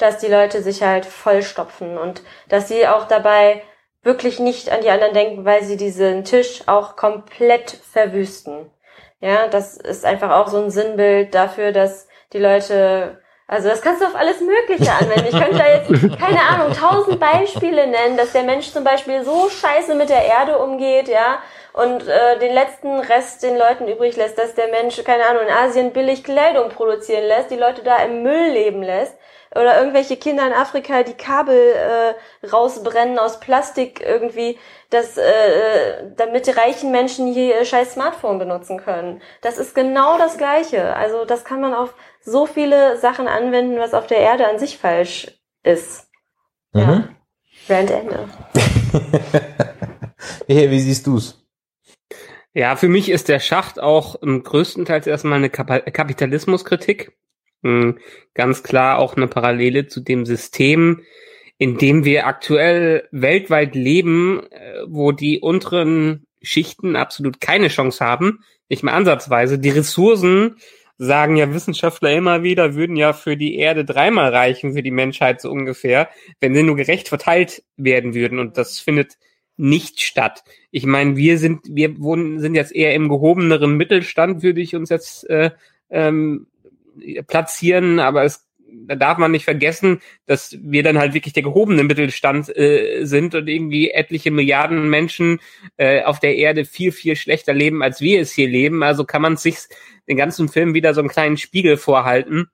dass die Leute sich halt vollstopfen und dass sie auch dabei wirklich nicht an die anderen denken, weil sie diesen Tisch auch komplett verwüsten. Ja, das ist einfach auch so ein Sinnbild dafür, dass die Leute, also das kannst du auf alles Mögliche anwenden. Ich könnte da jetzt, keine Ahnung, tausend Beispiele nennen, dass der Mensch zum Beispiel so scheiße mit der Erde umgeht, ja, und äh, den letzten Rest den Leuten übrig lässt, dass der Mensch, keine Ahnung, in Asien billig Kleidung produzieren lässt, die Leute da im Müll leben lässt oder irgendwelche Kinder in Afrika, die Kabel äh, rausbrennen aus Plastik irgendwie, das, äh, äh, damit die reichen Menschen hier ihr scheiß Smartphone benutzen können. Das ist genau das Gleiche. Also das kann man auf so viele Sachen anwenden, was auf der Erde an sich falsch ist. Mhm. Ja. Rand Ende. hey, wie siehst du's? Ja, für mich ist der Schacht auch größtenteils erstmal eine Kapitalismuskritik. Hm, ganz klar auch eine Parallele zu dem System, in dem wir aktuell weltweit leben, äh, wo die unteren Schichten absolut keine Chance haben, nicht mehr ansatzweise. Die Ressourcen, sagen ja Wissenschaftler immer wieder, würden ja für die Erde dreimal reichen, für die Menschheit so ungefähr, wenn sie nur gerecht verteilt werden würden. Und das findet nicht statt. Ich meine, wir sind, wir wohnen, sind jetzt eher im gehobeneren Mittelstand, würde ich uns jetzt äh, ähm, platzieren, aber es da darf man nicht vergessen, dass wir dann halt wirklich der gehobene Mittelstand äh, sind und irgendwie etliche Milliarden Menschen äh, auf der Erde viel, viel schlechter leben, als wir es hier leben. Also kann man sich den ganzen Film wieder so einen kleinen Spiegel vorhalten.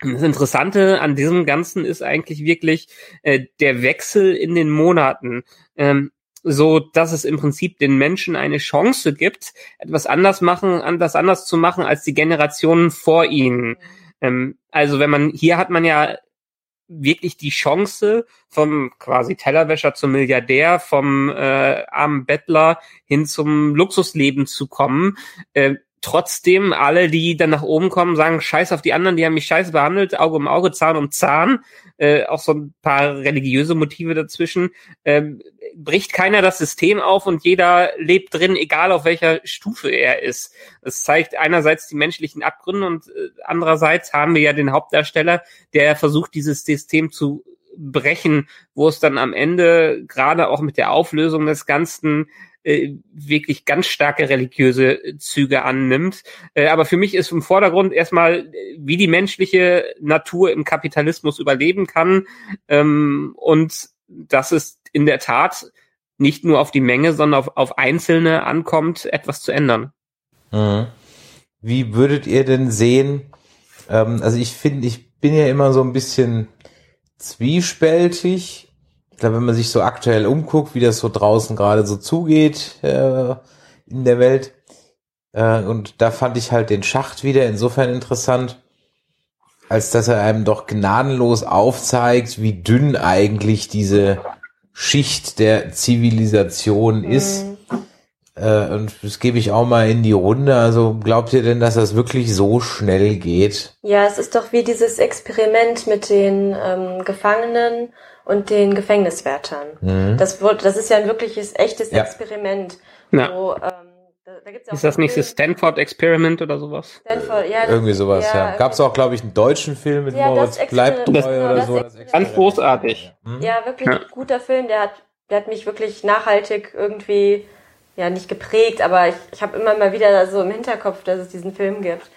Das Interessante an diesem Ganzen ist eigentlich wirklich äh, der Wechsel in den Monaten. Ähm, so dass es im Prinzip den Menschen eine Chance gibt, etwas anders machen, anders anders zu machen als die Generationen vor ihnen. Ähm, also wenn man, hier hat man ja wirklich die Chance vom quasi Tellerwäscher zum Milliardär, vom äh, armen Bettler hin zum Luxusleben zu kommen. Äh, trotzdem alle, die dann nach oben kommen, sagen, scheiß auf die anderen, die haben mich scheiße behandelt, Auge um Auge, Zahn um Zahn, äh, auch so ein paar religiöse Motive dazwischen, ähm, bricht keiner das System auf und jeder lebt drin, egal auf welcher Stufe er ist. Es zeigt einerseits die menschlichen Abgründe und äh, andererseits haben wir ja den Hauptdarsteller, der versucht, dieses System zu brechen, wo es dann am Ende gerade auch mit der Auflösung des Ganzen äh, wirklich ganz starke religiöse Züge annimmt. Äh, aber für mich ist im Vordergrund erstmal, wie die menschliche Natur im Kapitalismus überleben kann. Ähm, und dass es in der Tat nicht nur auf die Menge, sondern auf, auf Einzelne ankommt, etwas zu ändern. Mhm. Wie würdet ihr denn sehen, ähm, also ich finde, ich bin ja immer so ein bisschen zwiespältig, glaube, wenn man sich so aktuell umguckt, wie das so draußen gerade so zugeht äh, in der Welt, äh, und da fand ich halt den Schacht wieder insofern interessant, als dass er einem doch gnadenlos aufzeigt, wie dünn eigentlich diese Schicht der Zivilisation ist. Mhm. Äh, und das gebe ich auch mal in die Runde. Also glaubt ihr denn, dass das wirklich so schnell geht? Ja, es ist doch wie dieses Experiment mit den ähm, Gefangenen und den Gefängniswärtern. Mhm. Das, wird, das ist ja ein wirkliches, echtes ja. Experiment. Ja. Wo, ähm, da, da gibt's ja ist das nicht das Stanford Experiment oder sowas? Stanford, ja. Irgendwie sowas, ja. ja. Gab es auch, glaube ich, einen deutschen Film mit ja, Moritz Bleibtreu oder so. Ganz großartig. Mhm. Ja, wirklich ja. ein guter Film. Der hat, der hat mich wirklich nachhaltig irgendwie, ja, nicht geprägt, aber ich, ich habe immer mal wieder so im Hinterkopf, dass es diesen Film gibt.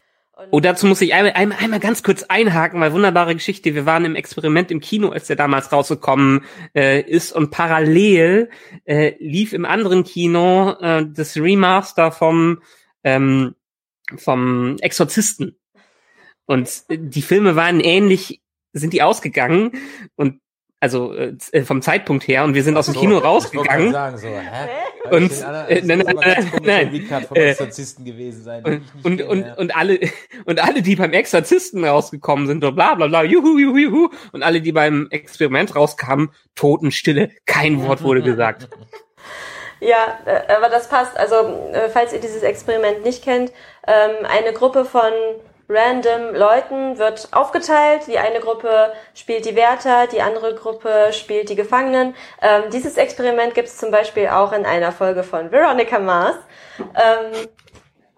Oh, dazu muss ich einmal, einmal, einmal ganz kurz einhaken, weil wunderbare Geschichte. Wir waren im Experiment im Kino, als der damals rausgekommen äh, ist und parallel äh, lief im anderen Kino äh, das Remaster vom ähm, vom Exorzisten. Und die Filme waren ähnlich, sind die ausgegangen und also äh, äh, vom Zeitpunkt her und wir sind aus dem so, Kino rausgegangen. Sagen, so, hä? Und äh, nein, nein, nein, nein. Äh, gewesen sein, und, und, und, und alle und alle, die beim Exorzisten rausgekommen sind, so bla bla bla, juhu, juhu, juhu, und alle, die beim Experiment rauskamen, Totenstille, kein Wort wurde gesagt. Ja, aber das passt. Also, falls ihr dieses Experiment nicht kennt, ähm, eine Gruppe von random Leuten wird aufgeteilt. Die eine Gruppe spielt die Wärter, die andere Gruppe spielt die Gefangenen. Ähm, dieses Experiment gibt es zum Beispiel auch in einer Folge von Veronica Mars. Ähm,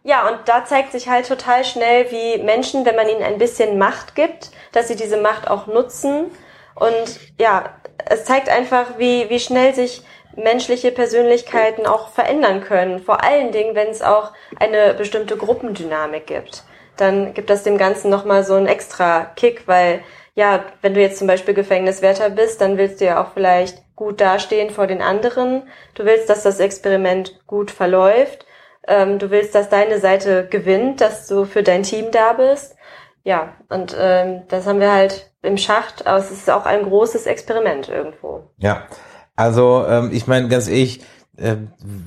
ja, und da zeigt sich halt total schnell, wie Menschen, wenn man ihnen ein bisschen Macht gibt, dass sie diese Macht auch nutzen. Und ja, es zeigt einfach, wie, wie schnell sich menschliche Persönlichkeiten auch verändern können. Vor allen Dingen, wenn es auch eine bestimmte Gruppendynamik gibt dann gibt das dem Ganzen nochmal so einen extra Kick, weil ja, wenn du jetzt zum Beispiel Gefängniswärter bist, dann willst du ja auch vielleicht gut dastehen vor den anderen. Du willst, dass das Experiment gut verläuft. Ähm, du willst, dass deine Seite gewinnt, dass du für dein Team da bist. Ja, und ähm, das haben wir halt im Schacht, aber es ist auch ein großes Experiment irgendwo. Ja, also ähm, ich meine ganz ehrlich, äh,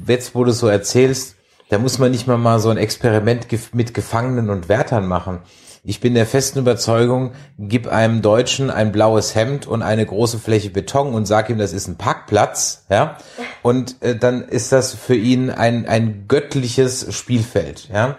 jetzt wo du so erzählst, da muss man nicht mal mal so ein Experiment mit Gefangenen und Wärtern machen. Ich bin der festen Überzeugung, gib einem Deutschen ein blaues Hemd und eine große Fläche Beton und sag ihm, das ist ein Parkplatz, ja, und äh, dann ist das für ihn ein ein göttliches Spielfeld, ja.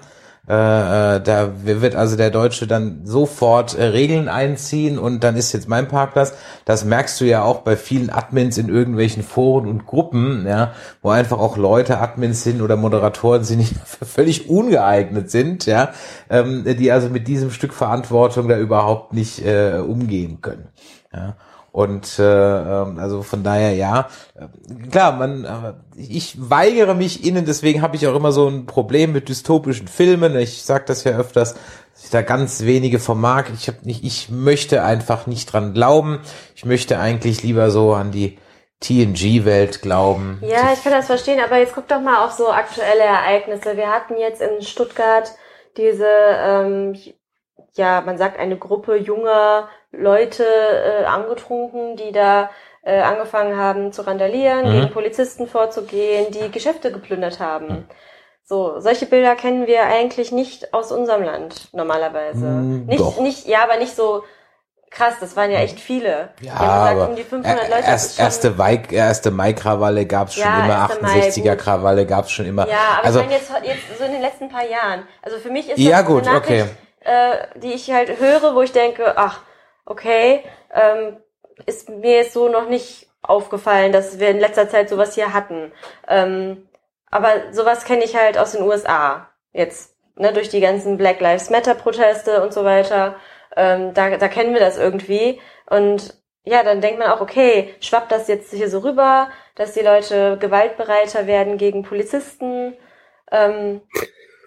Äh, äh, da wird also der Deutsche dann sofort äh, Regeln einziehen und dann ist jetzt mein Parkplatz. Das merkst du ja auch bei vielen Admins in irgendwelchen Foren und Gruppen, ja, wo einfach auch Leute Admins sind oder Moderatoren sind, die völlig ungeeignet sind, ja, ähm, die also mit diesem Stück Verantwortung da überhaupt nicht äh, umgehen können. Ja. Und äh, ähm, also von daher ja, klar, man, äh, ich weigere mich innen, deswegen habe ich auch immer so ein Problem mit dystopischen Filmen. Ich sage das ja öfters, dass ich da ganz wenige vermag. Ich habe nicht, ich möchte einfach nicht dran glauben. Ich möchte eigentlich lieber so an die TNG-Welt glauben. Ja, ich kann das verstehen, aber jetzt guck doch mal auf so aktuelle Ereignisse. Wir hatten jetzt in Stuttgart diese, ähm, ja, man sagt eine Gruppe junger Leute äh, angetrunken, die da äh, angefangen haben zu randalieren, mhm. gegen Polizisten vorzugehen, die Geschäfte geplündert haben. Mhm. So, solche Bilder kennen wir eigentlich nicht aus unserem Land normalerweise. Mhm, nicht, doch. nicht, ja, aber nicht so krass, das waren ja echt viele. Ja, aber um die 500 Leute. erst, erste, Mai, erste Mai-Krawalle gab's schon Ja, immer, erste Mai, 68er gut. Krawalle gab's schon immer. Ja, aber also, ich meine jetzt, jetzt so in den letzten paar Jahren. Also für mich ist das Ja, eine gut, Nachricht, äh, die ich halt höre, wo ich denke, ach, okay, ähm, ist mir jetzt so noch nicht aufgefallen, dass wir in letzter Zeit sowas hier hatten. Ähm, aber sowas kenne ich halt aus den USA jetzt, ne, durch die ganzen Black Lives Matter Proteste und so weiter. Ähm, da, da kennen wir das irgendwie und ja, dann denkt man auch, okay, schwappt das jetzt hier so rüber, dass die Leute gewaltbereiter werden gegen Polizisten. Ähm,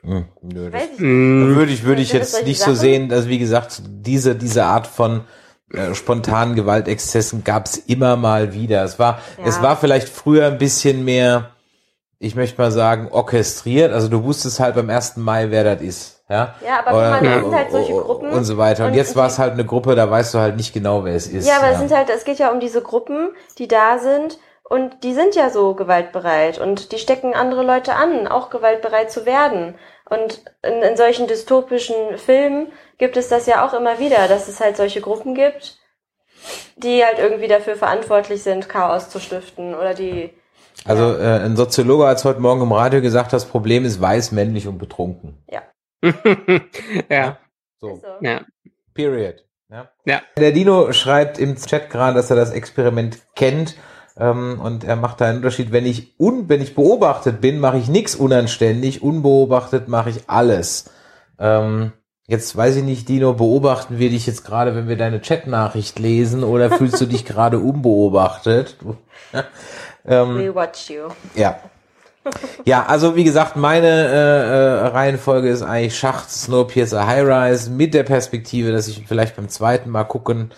hm, nö, das ich. Mm, würde ich, würde ich jetzt nicht so Sachen? sehen, dass wie gesagt, diese, diese Art von äh, spontanen Gewaltexzessen gab's immer mal wieder. Es war, Ja. es war vielleicht früher ein bisschen mehr, ich möchte mal sagen, orchestriert. Also du wusstest halt beim 1. Mai, wer das ist. Ja, Ja, aber guck mal, das sind halt solche und- Gruppen. Und so weiter. Und, Und jetzt war es halt eine Gruppe, da weißt du halt nicht genau, wer es ist. Ja, aber es sind halt, es geht ja um diese Gruppen, die da sind und die sind ja so gewaltbereit und die stecken andere Leute an, auch gewaltbereit zu werden. Und in, in solchen dystopischen Filmen gibt es das ja auch immer wieder, dass es halt solche Gruppen gibt, die halt irgendwie dafür verantwortlich sind, Chaos zu stiften oder die Also äh, ein Soziologe hat heute Morgen im Radio gesagt, das Problem ist weiß, männlich und betrunken. ja, So, so. ja. period. Ja. Ja. Der Dino schreibt im Chat gerade, dass er das Experiment kennt ähm, und er macht da einen Unterschied. Wenn ich un, wenn ich beobachtet bin, mache ich nichts unanständig. Unbeobachtet mache ich alles. Ähm, jetzt weiß ich nicht, Dino, beobachten wir dich jetzt gerade, wenn wir deine Chatnachricht lesen oder fühlst du dich gerade unbeobachtet? Ähm, We watch you. ja. Ja, also wie gesagt, meine äh, äh, Reihenfolge ist eigentlich Schacht, Snowpiercer, High Rise mit der Perspektive, dass ich vielleicht beim zweiten Mal gucken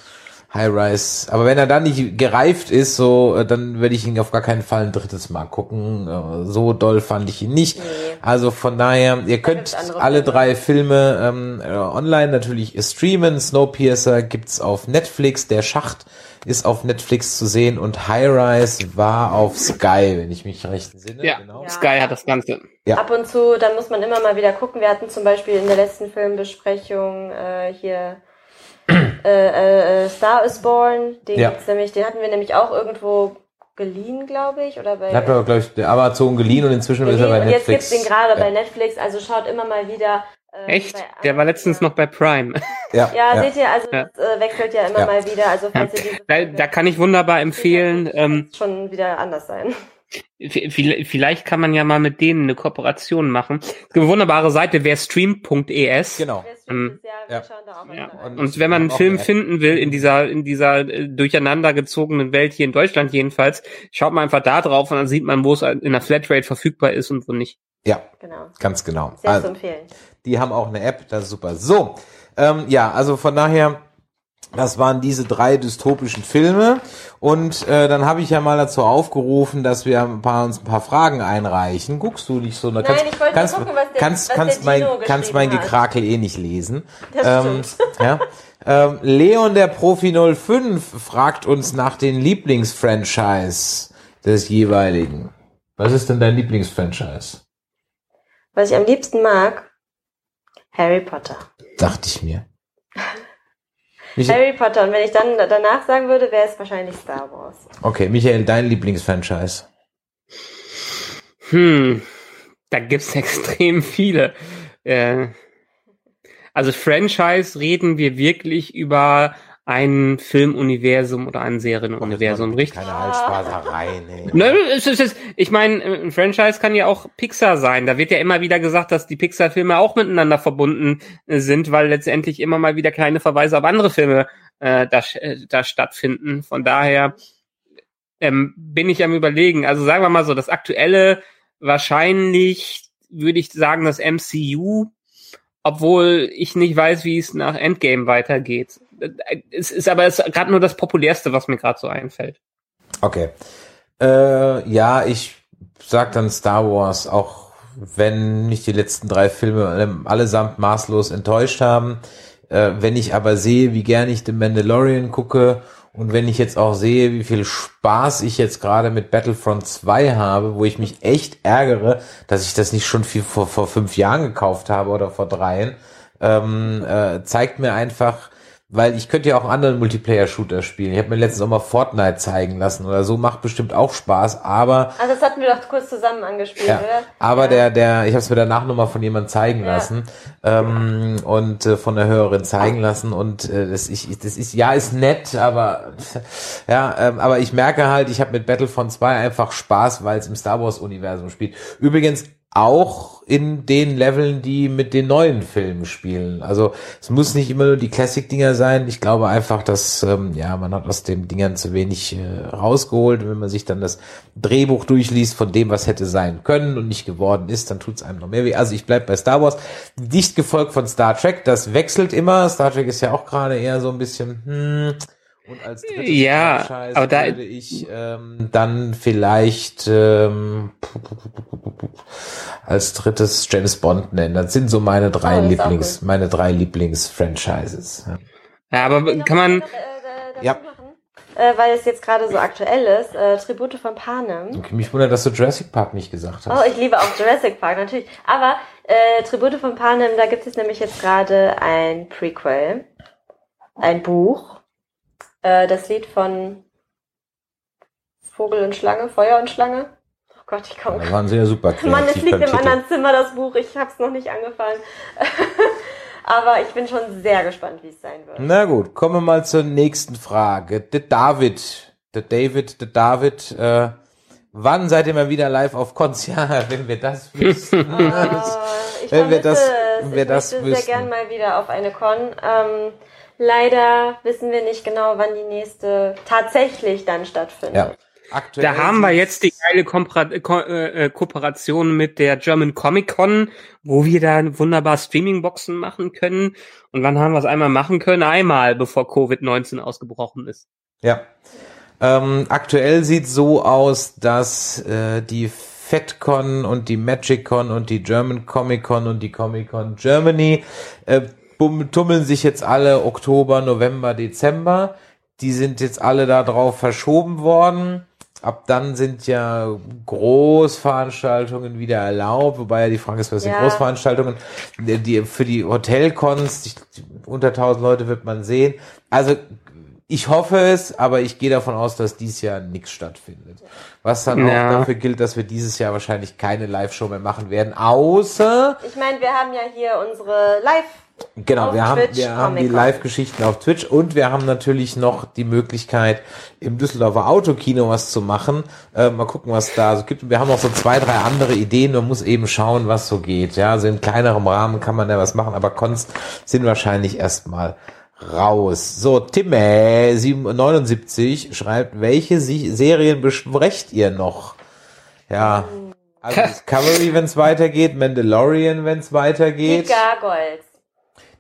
High Rise. Aber wenn er dann nicht gereift ist, so, äh, dann werde ich ihn auf gar keinen Fall ein drittes Mal gucken. Äh, so doll fand ich ihn nicht. Nee. Also von daher, ihr könnt alle Filme. drei Filme ähm, äh, online natürlich streamen. Snowpiercer gibt's auf Netflix. Der Schacht ist auf Netflix zu sehen und High Rise war auf Sky, wenn ich mich recht entsinne. Ja. Genau. Ja. Sky hat das Ganze. Ja. Ab und zu, dann muss man immer mal wieder gucken. Wir hatten zum Beispiel in der letzten Filmbesprechung äh, hier äh, äh, äh, Star is Born. Den, Ja. gibt's nämlich, den hatten wir nämlich auch irgendwo geliehen, glaube ich, oder bei hat man, glaube ich, der Amazon geliehen und inzwischen ist er geliehen. bei und jetzt Netflix. gibt's den gerade ja. bei Netflix. Also schaut immer mal wieder. äh, Echt? Der war letztens noch bei Prime. Ja, Ja, ja. seht ihr, also Ja. das äh, wechselt ja immer Ja. mal wieder. Also falls ihr diese Da, da kann ich wunderbar empfehlen, ähm, schon wieder anders sein. Vielleicht kann man ja mal mit denen eine Kooperation machen. Es gibt eine wunderbare Seite, wer stream.es. Genau. Ähm, ja, mal Ja. Und wenn man einen Film finden will in dieser in dieser äh, durcheinander gezogenen Welt hier in Deutschland jedenfalls, schaut man einfach da drauf und dann sieht man, wo es in der Flatrate verfügbar ist und wo nicht. Ja, Genau. ganz genau. Sehr zu Also, empfehlen. die haben auch eine App, das ist super. So, ähm, ja, also von daher, das waren diese drei dystopischen Filme und äh, dann habe ich ja mal dazu aufgerufen, dass wir ein paar, uns ein paar Fragen einreichen. Guckst du nicht so? Nein, ich wollte kannst, gucken, was der- kannst, was kannst der mein, Dino kannst mein geschrieben hat. Gekrakel eh nicht lesen. Das ähm, stimmt. ja. ähm, Leon der Profi 05 fragt uns nach den Lieblingsfranchise des jeweiligen. Was ist denn dein Lieblingsfranchise? Was ich am liebsten mag, Harry Potter. Dachte ich mir. Mich, Harry Potter. Und wenn ich dann danach sagen würde, wäre es wahrscheinlich Star Wars. okay, Michael, dein Lieblingsfranchise. Hm, da gibt's extrem viele. Äh, also Franchise reden wir wirklich über ein Filmuniversum oder ein Serienuniversum, richtig? Keine Halsspaßerei, nee. Ne, es ist, es ist, ich meine, ein Franchise kann ja auch Pixar sein. Da wird ja immer wieder gesagt, dass die Pixar-Filme auch miteinander verbunden äh, sind, weil letztendlich immer mal wieder kleine Verweise auf andere Filme äh, da, äh, da stattfinden. Von daher ähm, bin ich am überlegen. Also sagen wir mal so, das aktuelle wahrscheinlich würde ich sagen, das MCU, obwohl ich nicht weiß, wie es nach Endgame weitergeht. Es ist aber gerade nur das populärste, was mir gerade so einfällt. Okay. Äh, ja, ich sag dann Star Wars, auch wenn mich die letzten drei Filme alle, allesamt maßlos enttäuscht haben. Äh, wenn ich aber sehe, wie gern ich The Mandalorian gucke und wenn ich jetzt auch sehe, wie viel Spaß ich jetzt gerade mit Battlefront 2 habe, wo ich mich echt ärgere, dass ich das nicht schon viel vor, vor fünf Jahren gekauft habe oder vor dreien, ähm, äh, zeigt mir einfach, weil ich könnte ja auch einen anderen Multiplayer-Shooter spielen. Ich habe mir letztens auch mal Fortnite zeigen lassen oder so, macht bestimmt auch Spaß, aber Also das hatten wir doch kurz zusammen angespielt, ja, oder? aber ja. der, der, ich habe es mir danach nochmal von jemandem zeigen Ja. lassen ähm, und äh, von der Hörerin zeigen lassen und äh, das, ich, das ist ja ist nett, aber ja, ähm, aber ich merke halt, ich habe mit Battlefront 2 einfach Spaß, weil es im Star Wars Universum spielt. Übrigens auch in den Leveln, die mit den neuen Filmen spielen. Also es muss nicht immer nur die Classic-Dinger sein. Ich glaube einfach, dass ähm, ja man hat aus den Dingern zu wenig äh, rausgeholt. Und wenn man sich dann das Drehbuch durchliest von dem, was hätte sein können und nicht geworden ist, dann tut es einem noch mehr weh. Also ich bleib bei Star Wars. Dicht gefolgt von Star Trek. Das wechselt immer. Star Trek ist ja auch gerade eher so ein bisschen hm, und als drittes Ja, Franchise aber da- würde ich ähm, dann vielleicht ähm, als drittes James Bond nennen. Das sind so meine drei Oh, Lieblings, gut. meine drei Lieblings-Franchises. Ja. Ja, aber kann man, Noch, äh, Ja. machen? Äh, weil es jetzt gerade so aktuell ist, äh, Tribute von Panem. Okay, mich wundert, dass du Jurassic Park nicht gesagt Oh, hast. ich liebe auch Jurassic Park, natürlich. Aber äh, Tribute von Panem, da gibt es nämlich jetzt gerade ein Prequel, ein Buch. Äh, das Lied von Vogel und Schlange, Feuer und Schlange. Oh Gott, ich komme. da waren sie ja super Mann, es kreativ liegt im Titel. anderen Zimmer, das Buch. Ich habe es noch nicht angefangen. Aber ich bin schon sehr gespannt, wie es sein wird. Na gut, kommen wir mal zur nächsten Frage. Der David, der David, der David, äh, wann seid ihr mal wieder live auf? Ja, wenn wir das wüssten. Äh, ich Wenn wir das- wenn wir ich das wüssten. sehr gern mal wieder auf eine Con. Ähm, leider wissen wir nicht genau, wann die nächste tatsächlich dann stattfindet. ja. Aktuell da haben wir jetzt die geile Kompra Ko äh, äh, Kooperation mit der German Comic Con, wo wir da wunderbar Streaming-Boxen machen können. Und wann haben wir es einmal machen können? Einmal, bevor Covid-19 ausgebrochen ist. Ja. Ähm, aktuell sieht so aus, dass äh, die FedCon und die MagicCon und die German Comic Con und die Comic Con Germany äh, tummeln sich jetzt alle Oktober, November, Dezember. Die sind jetzt alle da drauf verschoben worden. Ab dann sind ja Großveranstaltungen wieder erlaubt, wobei ja die Frage ist, was sind Ja. Großveranstaltungen? Die, für die Hotelcons, die, unter 1000 Leute wird man sehen. Also ich hoffe es, aber ich gehe davon aus, dass dieses Jahr nichts stattfindet. Was dann Ja. auch dafür gilt, dass wir dieses Jahr wahrscheinlich keine Live-Show mehr machen werden, außer Ich meine, wir haben ja hier unsere Live. Genau, Auf wir haben, Twitch wir haben die. Live-Geschichten auf Twitch und wir haben natürlich noch die Möglichkeit, im Düsseldorfer Autokino was zu machen. Äh, mal gucken, was da so gibt. Wir haben noch so zwei, drei andere Ideen. Man muss eben schauen, was so geht. Ja, also in kleinerem Rahmen kann man da was machen, aber Cons sind wahrscheinlich erstmal raus. So, Timme 79 schreibt, welche Serien besprecht ihr noch? Ja, also Discovery, wenn es weitergeht, Mandalorian, wenn es Die weitergeht. Gargoyles.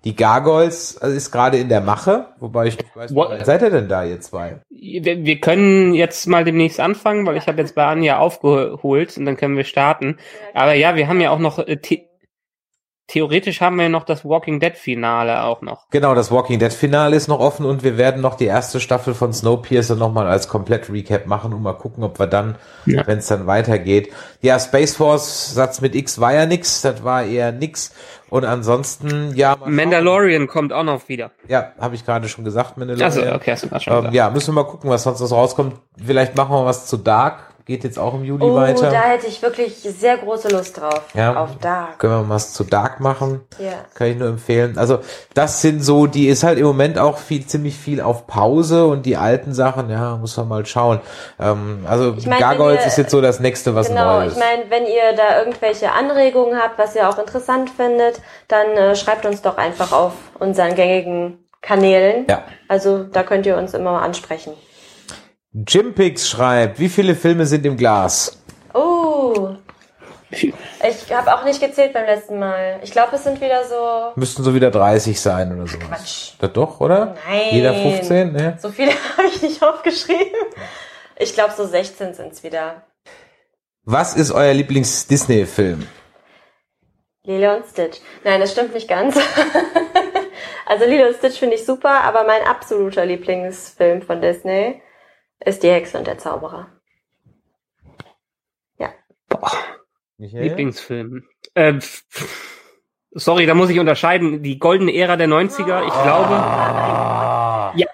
Die Gargoyles äh, ist gerade in der Mache, wobei ich nicht weiß, wie What? weit seid ihr denn da, ihr zwei? Wir, wir können jetzt mal demnächst anfangen, weil ich habe jetzt bei Anja aufgeholt und dann können wir starten. Aber ja, wir haben ja auch noch äh, the theoretisch haben wir ja noch das Walking Dead Finale auch noch. Genau, das Walking Dead Finale ist noch offen und wir werden noch die erste Staffel von Snowpiercer nochmal als komplett Recap machen und mal gucken, ob wir dann, Ja. wenn es dann weitergeht. Ja, Space Force Satz mit X war ja nix, das war eher nix. Und ansonsten, ja. Mandalorian kommt auch noch wieder. Ja, habe ich gerade schon gesagt, Mandalorian. Also, okay, hast du schon ähm, ja, müssen wir mal gucken, was sonst noch rauskommt. Vielleicht machen wir was zu Dark. Geht jetzt auch im Juli Oh, weiter. da hätte ich wirklich sehr große Lust drauf. Ja. Auf Dark. Können wir was zu Dark machen? Ja. Kann ich nur empfehlen. Also das sind so, die ist halt im Moment auch viel, ziemlich viel auf Pause und die alten Sachen, ja, muss man mal schauen. Ähm, also Ich mein, Gargoyles ihr- ist jetzt so das nächste, was Genau, Neues. ich meine, wenn ihr da irgendwelche Anregungen habt, was ihr auch interessant findet, dann äh, schreibt uns doch einfach auf unseren gängigen Kanälen. ja. Also da könnt ihr uns immer mal ansprechen. Jimpix schreibt, wie viele Filme sind im Glas? Oh, ich habe auch nicht gezählt beim letzten Mal. Ich glaube, es sind wieder so Müssten so wieder 30 sein oder so. Quatsch. Das doch, oder? Nein. Jeder 15, ne? So viele habe ich nicht aufgeschrieben. Ich glaube, so 16 sind's wieder. Was ist euer Lieblings-Disney-Film? Lilo und Stitch. Nein, das stimmt nicht ganz. also Lilo und Stitch finde ich super, aber mein absoluter Lieblingsfilm von Disney ist Die Hexe und der Zauberer. Ja. Michael? Lieblingsfilm. Ähm, pff, sorry, da muss ich unterscheiden. Die goldene Ära der 90er, ich glaube.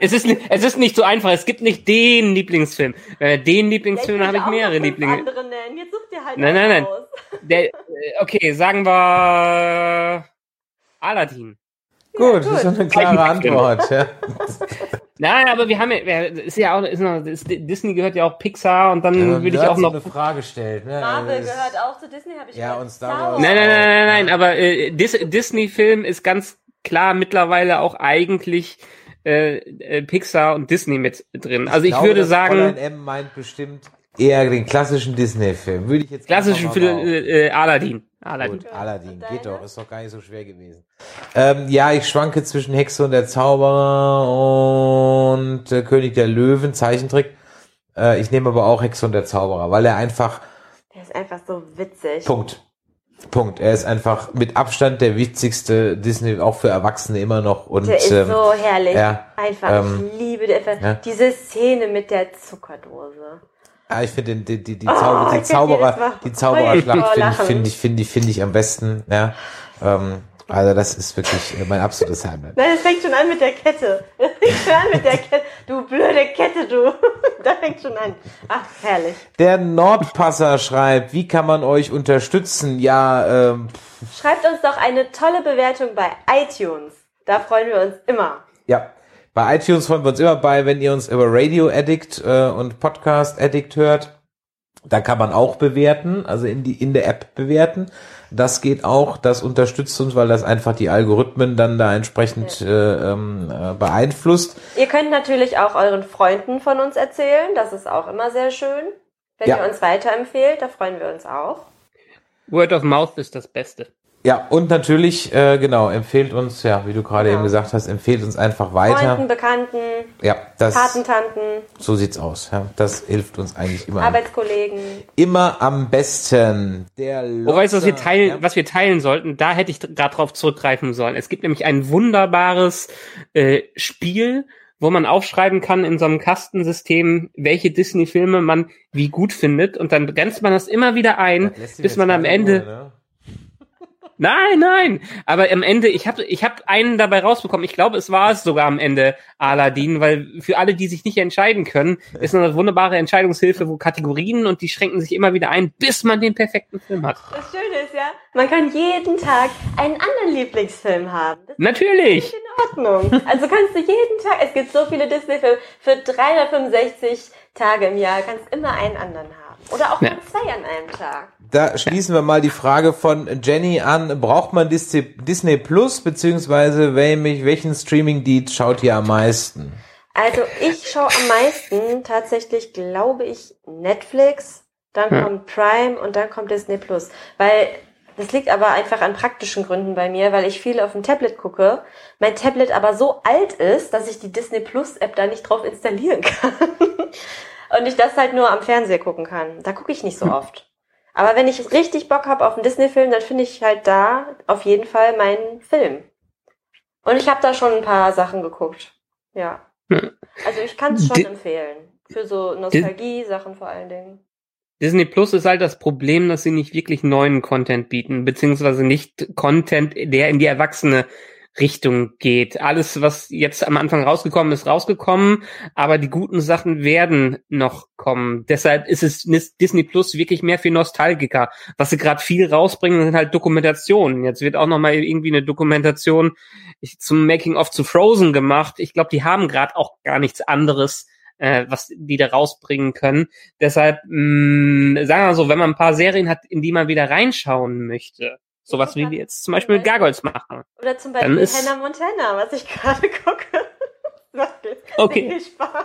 es ist, es ist nicht so einfach. Es gibt nicht den Lieblingsfilm. Äh, den Lieblingsfilm, habe ich mehrere Lieblinge. andere nennen. Jetzt such dir halt Nein, nein, nein. aus. Der, äh, okay, sagen wir Aladdin. Gut, das ist eine klare. Antwort. Ja. Nein, aber wir haben ja, ist ja auch, ist noch, ist, Disney gehört ja auch Pixar und dann will ich auch noch. eine Frage stellt. Ne? Marvel Das- gehört auch zu Disney, habe ich Ja, gehört. und Star Wars. Nein, nein, nein, nein, nein, aber äh, Dis Disney-Film ist ganz klar mittlerweile auch eigentlich äh, äh, Pixar und Disney mit drin. Also ich, glaube, würde sagen, Fräulein M meint bestimmt eher den klassischen Disney-Film. Würde ich jetzt klassischen Film, äh, äh, Aladdin. Aladdin. Gut, Aladdin, geht doch, ist doch gar nicht so schwer gewesen. Ähm, ja, ich schwanke zwischen Hexe und der Zauberer und äh, König der Löwen, Zeichentrick. Äh, ich nehme aber auch Hexe und der Zauberer, weil er einfach, Der ist einfach so witzig. Punkt. Punkt. Er ist einfach mit Abstand der wichtigste Disney, auch für Erwachsene immer noch. Und Der ist ähm, so herrlich. ja, einfach, ähm, ich liebe den, einfach ja. diese Szene mit der Zuckerdose. Ja, ich finde die, die, die, Oh, Zauber, die jedes Mal Zauberer, die Zaubererschlacht vor finde finde ich, finde ich, finde ich am besten, ja. Ähm, also das ist wirklich äh, mein absolutes Highlight. Nein, es fängt schon an mit der Kette. Es fängt schon an mit der Kette. Du blöde Kette, du. da fängt schon an. Ach, herrlich. Der Nordpasser schreibt, wie kann man euch unterstützen? Ja, ähm, Schreibt uns doch eine tolle Bewertung bei iTunes. Da freuen wir uns immer. ja. Bei iTunes freuen wir uns immer bei, wenn ihr uns über Radio Addict äh, und Podcast Addict hört. Da kann man auch bewerten, also in die in der App bewerten. Das geht auch, das unterstützt uns, weil das einfach die Algorithmen dann da entsprechend äh, ähm, äh, beeinflusst. Ihr könnt natürlich auch euren Freunden von uns erzählen. Das ist auch immer sehr schön. Wenn Ja. ihr uns weiterempfehlt, da freuen wir uns auch. Word of Mouth ist das Beste. Ja, und natürlich, äh, genau, empfehlt uns, ja, wie du gerade Genau. eben gesagt hast, empfehlt uns einfach weiter. Freunden, Bekannten, Ja, das, Patentanten, so sieht's aus. Ja, das hilft uns eigentlich immer. Arbeitskollegen. immer am besten. Der Wobei, was wir teilen, ja. was wir teilen sollten, da hätte ich gerade drauf zurückgreifen sollen. Es gibt nämlich ein wunderbares äh, Spiel, wo man aufschreiben kann in so einem Kastensystem, welche Disney-Filme man wie gut findet und dann grenzt man das immer wieder ein, bis man am Ende Ruhe, ne? Nein, nein. Aber am Ende, ich habe ich hab einen dabei rausbekommen. Ich glaube, es war es sogar am Ende Aladdin, weil für alle, die sich nicht entscheiden können, ist eine wunderbare Entscheidungshilfe, wo Kategorien und die schränken sich immer wieder ein, bis man den perfekten Film hat. Das Schöne ist ja, man kann jeden Tag einen anderen Lieblingsfilm haben. Das Natürlich. ist in Ordnung. Also kannst du jeden Tag, es gibt so viele Disney-Filme, für 365 Tage im Jahr kannst immer einen anderen haben. Oder auch Ja. zwei an einem Tag. Da schließen wir mal die Frage von Jenny an. Braucht man Disney, Disney Plus, beziehungsweise wel- welchen Streaming-Dienst schaut ihr am meisten? Also ich schaue am meisten tatsächlich, glaube ich, Netflix, dann Ja. kommt Prime und dann kommt Disney Plus. Weil das liegt aber einfach an praktischen Gründen bei mir, weil ich viel auf dem Tablet gucke. Mein Tablet aber so alt ist, dass ich die Disney Plus App da nicht drauf installieren kann. und ich das halt nur am Fernseher gucken kann. Da gucke ich nicht so oft. Aber wenn ich richtig Bock habe auf einen Disney-Film, dann finde ich halt da auf jeden Fall meinen Film. Und ich habe da schon ein paar Sachen geguckt. Ja. Also ich kann es schon Di- empfehlen. Für so Nostalgie-Sachen vor allen Dingen. Disney Plus ist halt das Problem, dass sie nicht wirklich neuen Content bieten, beziehungsweise nicht Content, der in die erwachsene Richtung geht. Alles, was jetzt am Anfang rausgekommen ist, rausgekommen, aber die guten Sachen werden noch kommen. Deshalb ist es Disney Plus wirklich mehr für Nostalgiker. Was sie gerade viel rausbringen, sind halt Dokumentationen. Jetzt wird auch noch mal irgendwie eine Dokumentation zum Making of zu Frozen gemacht. Ich glaube, die haben gerade auch gar nichts anderes, äh, was die da rausbringen können. Deshalb, mh, sagen wir so, wenn man ein paar Serien hat, in die man wieder reinschauen möchte, sowas wie wir jetzt zum Beispiel mit Gargoyles machen. Oder zum Beispiel ist- Hannah Montana, was ich gerade gucke. Macht Okay. viel Spaß.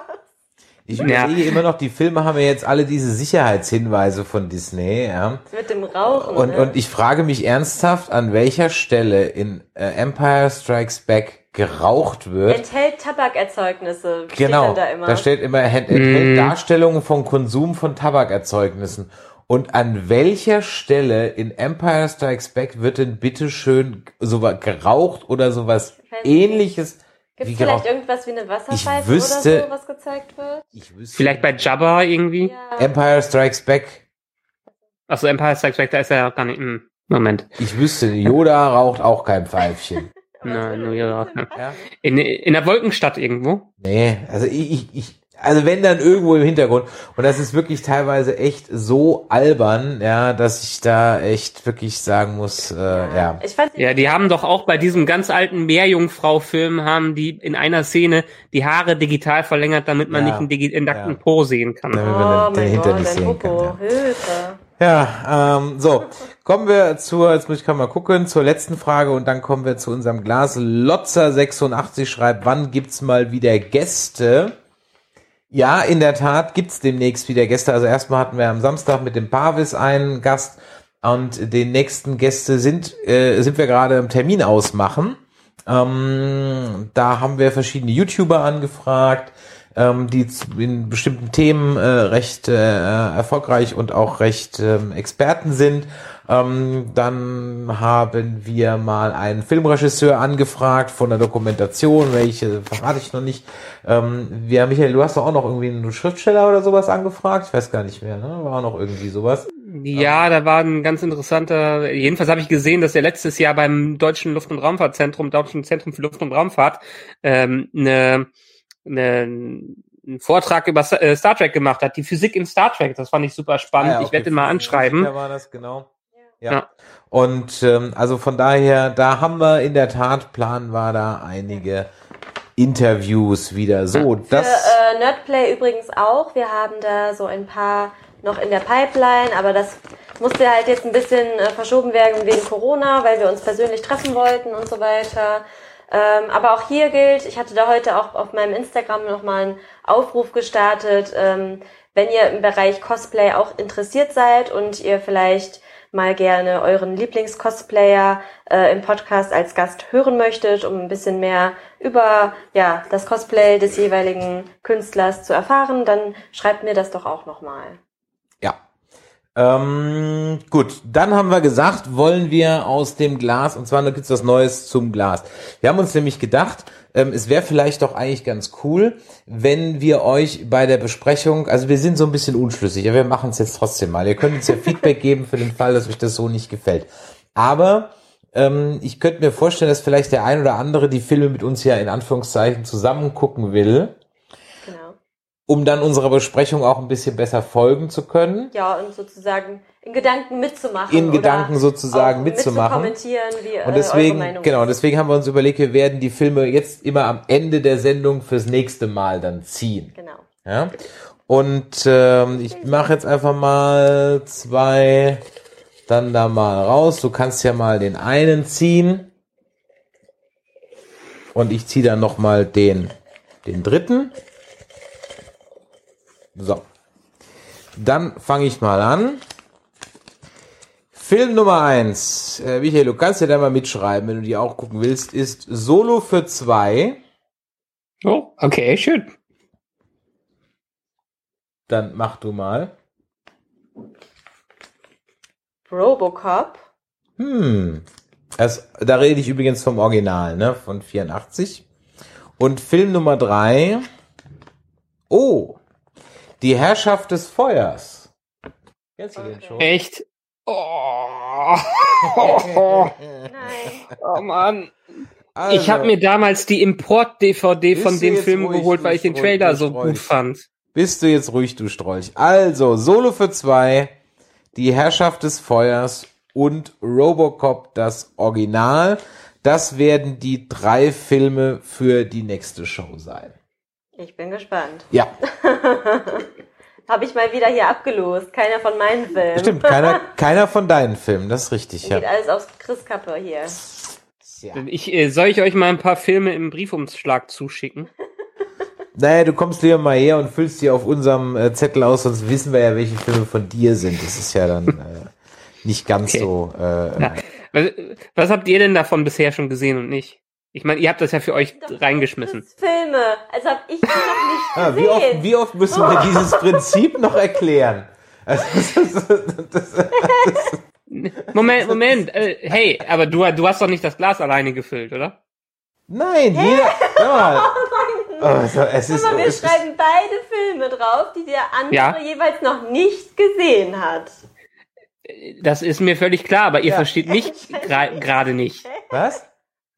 Ich Ja. überlege immer noch, die Filme haben ja jetzt alle diese Sicherheitshinweise von Disney, ja. Mit dem Rauchen. Und, ne? und ich frage mich ernsthaft, an welcher Stelle in äh, Empire Strikes Back geraucht wird. Enthält Tabakerzeugnisse. Genau, da immer. da steht immer, ent- enthält Mm. Darstellungen vom Konsum von Tabakerzeugnissen. Und an welcher Stelle in Empire Strikes Back wird denn bitteschön sowas geraucht oder sowas ähnliches Gibt es vielleicht geraucht? irgendwas wie eine Wasserpfeife wüsste- oder so, was gezeigt wird? Ich wüsste, Vielleicht bei Jabba irgendwie. Ja. Empire Strikes Back. Achso, Empire Strikes Back, da ist er ja gar nicht. Hm, Moment. Ich wüsste, Yoda raucht auch kein Pfeifchen. Nein, New York. Ja? In, in der Wolkenstadt irgendwo. Nee, also ich, ich, ich also wenn dann irgendwo im Hintergrund und das ist wirklich teilweise echt so albern, ja, dass ich da echt wirklich sagen muss, äh, ja. Ich fand Ja, die haben doch auch bei diesem ganz alten Meerjungfrau-Film haben die in einer Szene die Haare digital verlängert, damit man Ja. nicht einen, nackten Ja. Po sehen kann. Damit Oh man den, den mein Hinter Gott, nicht sehen kann. Popo. Ja. Hilfe. Ja, ähm, so, kommen wir zur, jetzt muss ich gerade mal gucken, zur letzten Frage und dann kommen wir zu unserem Glas. Lotzer86 schreibt, wann gibt's mal wieder Gäste? Ja, in der Tat gibt's demnächst wieder Gäste. Also erstmal hatten wir am Samstag mit dem Pavis einen Gast und den nächsten Gäste sind, äh, sind wir gerade im Termin ausmachen. Ähm, da haben wir verschiedene YouTuber angefragt, ähm, die in bestimmten Themen äh, recht äh, erfolgreich und auch recht ähm, Experten sind. Ähm, dann haben wir mal einen Filmregisseur angefragt von der Dokumentation, welche verrate ich noch nicht. Ähm, wir, Michael, du hast doch auch noch irgendwie einen Schriftsteller oder sowas angefragt? Ich weiß gar nicht mehr, ne? War auch noch irgendwie sowas. Ja, da war ein ganz interessanter, jedenfalls habe ich gesehen, dass er letztes Jahr beim Deutschen Luft- und Raumfahrtzentrum, Deutschen Zentrum für Luft- und Raumfahrt, ähm, eine, eine, einen Vortrag über äh, Star Trek gemacht hat, die Physik in Star Trek. Das fand ich super spannend. Ah ja, Ich okay. werde ihn mal anschreiben. Ja, war das, genau. Ja. Ja. Und ähm, also von daher, da haben wir in der Tat, planen wir da einige Interviews wieder. So, Für das. äh, Nerdplay übrigens auch. Wir haben da so ein paar noch in der Pipeline, aber das musste halt jetzt ein bisschen äh, verschoben werden wegen Corona, weil wir uns persönlich treffen wollten und so weiter. Ähm, aber auch hier gilt, ich hatte da heute auch auf meinem Instagram nochmal einen Aufruf gestartet, ähm, wenn ihr im Bereich Cosplay auch interessiert seid und ihr vielleicht mal gerne euren Lieblings-Cosplayer äh, im Podcast als Gast hören möchtet, um ein bisschen mehr über ja, das Cosplay des jeweiligen Künstlers zu erfahren, dann schreibt mir das doch auch nochmal. Ähm, gut, dann haben wir gesagt, wollen wir aus dem Glas, und zwar gibt's was Neues zum Glas. Wir haben uns nämlich gedacht, ähm, es wäre vielleicht doch eigentlich ganz cool, wenn wir euch bei der Besprechung, also wir sind so ein bisschen unschlüssig, aber wir machen es jetzt trotzdem mal. Ihr könnt uns ja Feedback geben für den Fall, dass euch das so nicht gefällt. Aber ähm, ich könnte mir vorstellen, dass vielleicht der ein oder andere die Filme mit uns ja in Anführungszeichen zusammen gucken will. Um dann unserer Besprechung auch ein bisschen besser folgen zu können. Ja, und sozusagen in Gedanken mitzumachen. In Gedanken sozusagen mitzumachen. Mitzukommentieren, wie Und deswegen, genau, deswegen haben wir uns überlegt, wir werden die Filme jetzt immer am Ende der Sendung fürs nächste Mal dann ziehen. Genau. Ja? Und ähm, ich mache jetzt einfach mal zwei, dann da mal raus. Du kannst ja mal den einen ziehen. Und ich ziehe dann noch mal den, den dritten. So. Dann fange ich mal an. Film Nummer eins, äh, Michael, du kannst ja da mal mitschreiben, wenn du die auch gucken willst, ist Solo für zwei. Oh, okay, schön. Dann mach du mal. Robocop. Hm. Das, da rede ich übrigens vom Original, ne? Von 84. Und Film Nummer drei. Oh. Die Herrschaft des Feuers. Kennst du den schon? Echt? Oh, Nein. oh Mann. Also, ich habe mir damals die Import-DVD von dem Film ruhig, geholt, weil ich den Trailer so gut fand. Bist du jetzt ruhig, du Strolch. Also, Solo für zwei. Die Herrschaft des Feuers und Robocop das Original. Das werden die drei Filme für die nächste Show sein. Ich bin gespannt. Ja, Habe ich mal wieder hier abgelost. Keiner von meinen Filmen. stimmt. Keiner, keiner von deinen Filmen. Das ist richtig. Geht Ja. alles aufs Christkappe hier. ja. Ich, äh, soll ich euch mal ein paar Filme im Briefumschlag zuschicken? Naja, du kommst lieber mal her und füllst die auf unserem äh, Zettel aus, sonst wissen wir ja, welche Filme von dir sind. Das ist ja dann äh, nicht ganz Okay. so. Äh, Ja. Was, was habt ihr denn davon bisher schon gesehen und nicht? Ich meine, ihr habt das ja für euch reingeschmissen. Das Filme. Also habe ich die noch nicht Ah, wie, gesehen. oft, wie oft müssen wir dieses Prinzip noch erklären? Also, das, das, das, Moment, Moment. Äh, hey, aber du, du hast doch nicht das Glas alleine gefüllt, oder? nein, jeder. Hör mal. Also, es ist, Aber wir es ist, schreiben beide Filme drauf, die der andere Ja. jeweils noch nicht gesehen hat. Das ist mir völlig klar, aber ihr Ja. versteht mich gerade nicht. was?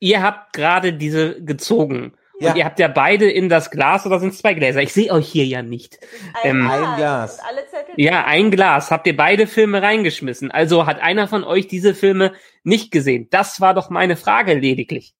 Ihr habt gerade diese gezogen. Ja. Und ihr habt ja beide in das Glas oder sind es zwei Gläser? Ich sehe euch hier ja nicht. Ähm, Ein Glas. Ja, ein Glas. Habt ihr beide Filme reingeschmissen? Also hat einer von euch diese Filme nicht gesehen? Das war doch meine Frage lediglich.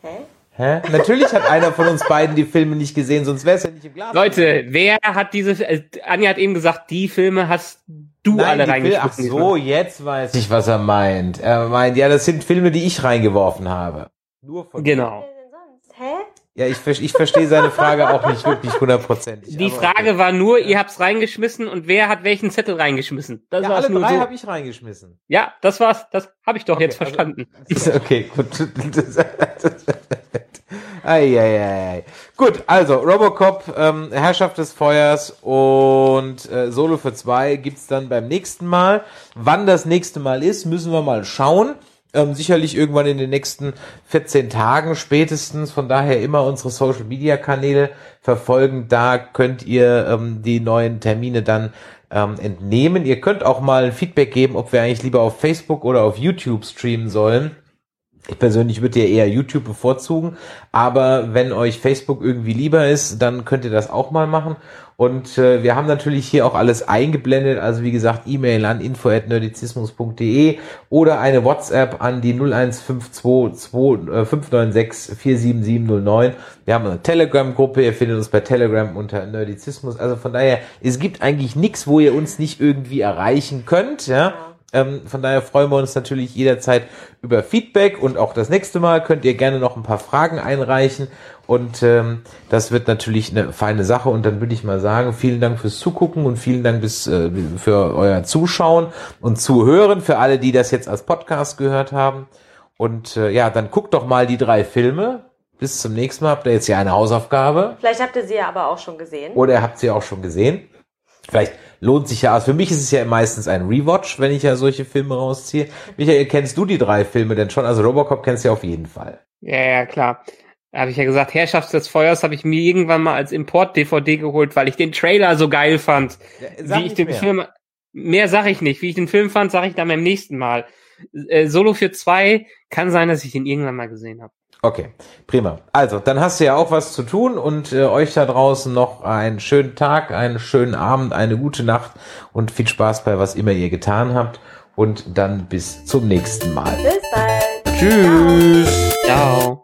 Hä? Hä? Natürlich hat einer von uns beiden die Filme nicht gesehen, sonst wäre es ja nicht im Glas. Leute, wer hat diese, äh, Anja hat eben gesagt, die Filme hast du Nein, alle Fil- Ach reingeschmissen. so, jetzt weiß ich, was er meint. Er meint, ja, das sind Filme, die ich reingeworfen habe. Nur von Genau. Sonst? Hä? Ja, ich, ich verstehe seine Frage auch nicht wirklich hundertprozentig. Die Frage okay. war nur, ihr habt's reingeschmissen und wer hat welchen Zettel reingeschmissen? Das Ja, war's alle nur drei so. habe ich reingeschmissen. Ja, das war's. Das habe ich doch jetzt also- verstanden. Okay, gut. Eieiei. Gut, also Robocop, ähm, Herrschaft des Feuers und äh, Solo für zwei gibt's dann beim nächsten Mal. Wann das nächste Mal ist, müssen wir mal schauen. Ähm, sicherlich irgendwann in den nächsten 14 Tagen spätestens. Von daher immer unsere Social Media Kanäle verfolgen. Da könnt ihr ähm, die neuen Termine dann ähm, entnehmen. Ihr könnt auch mal Feedback geben, ob wir eigentlich lieber auf Facebook oder auf YouTube streamen sollen. Ich persönlich würde ja eher YouTube bevorzugen, aber wenn euch Facebook irgendwie lieber ist, dann könnt ihr das auch mal machen. Und äh, wir haben natürlich hier auch alles eingeblendet, also wie gesagt, E-Mail an info@nerdizismus.de oder eine WhatsApp an die 01522 äh, 596 47709. Wir haben eine Telegram-Gruppe, ihr findet uns bei Telegram unter Nerdizismus. Also von daher, es gibt eigentlich nichts, wo ihr uns nicht irgendwie erreichen könnt, ja. Ähm, von daher freuen wir uns natürlich jederzeit über Feedback und auch das nächste Mal könnt ihr gerne noch ein paar Fragen einreichen und ähm, das wird natürlich eine feine Sache und dann würde ich mal sagen, vielen Dank fürs Zugucken und vielen Dank bis, äh, für euer Zuschauen und Zuhören, für alle, die das jetzt als Podcast gehört haben und äh, ja, dann guckt doch mal die drei Filme. Bis zum nächsten Mal habt ihr jetzt ja eine Hausaufgabe Vielleicht habt ihr sie ja aber auch schon gesehen. oder ihr habt sie auch schon gesehen. Vielleicht lohnt sich ja, also für mich ist es ja meistens ein Rewatch, wenn ich ja solche Filme rausziehe. Michael, kennst du die drei Filme denn schon? Also Robocop kennst du ja auf jeden Fall. Ja, ja, klar. Da habe ich ja gesagt, Herrschaft des Feuers habe ich mir irgendwann mal als Import-DVD geholt, weil ich den Trailer so geil fand. sag wie ich den mehr. Film, mehr sage ich nicht. Wie ich den Film fand, sage ich dann beim nächsten Mal. Äh, Solo für zwei kann sein, dass ich den irgendwann mal gesehen habe. Okay, prima. Also, dann hast du ja auch was zu tun und äh, euch da draußen noch einen schönen Tag, einen schönen Abend, eine gute Nacht und viel Spaß bei was immer ihr getan habt. Und dann bis zum nächsten Mal. Bis bald. Tschüss. Ciao.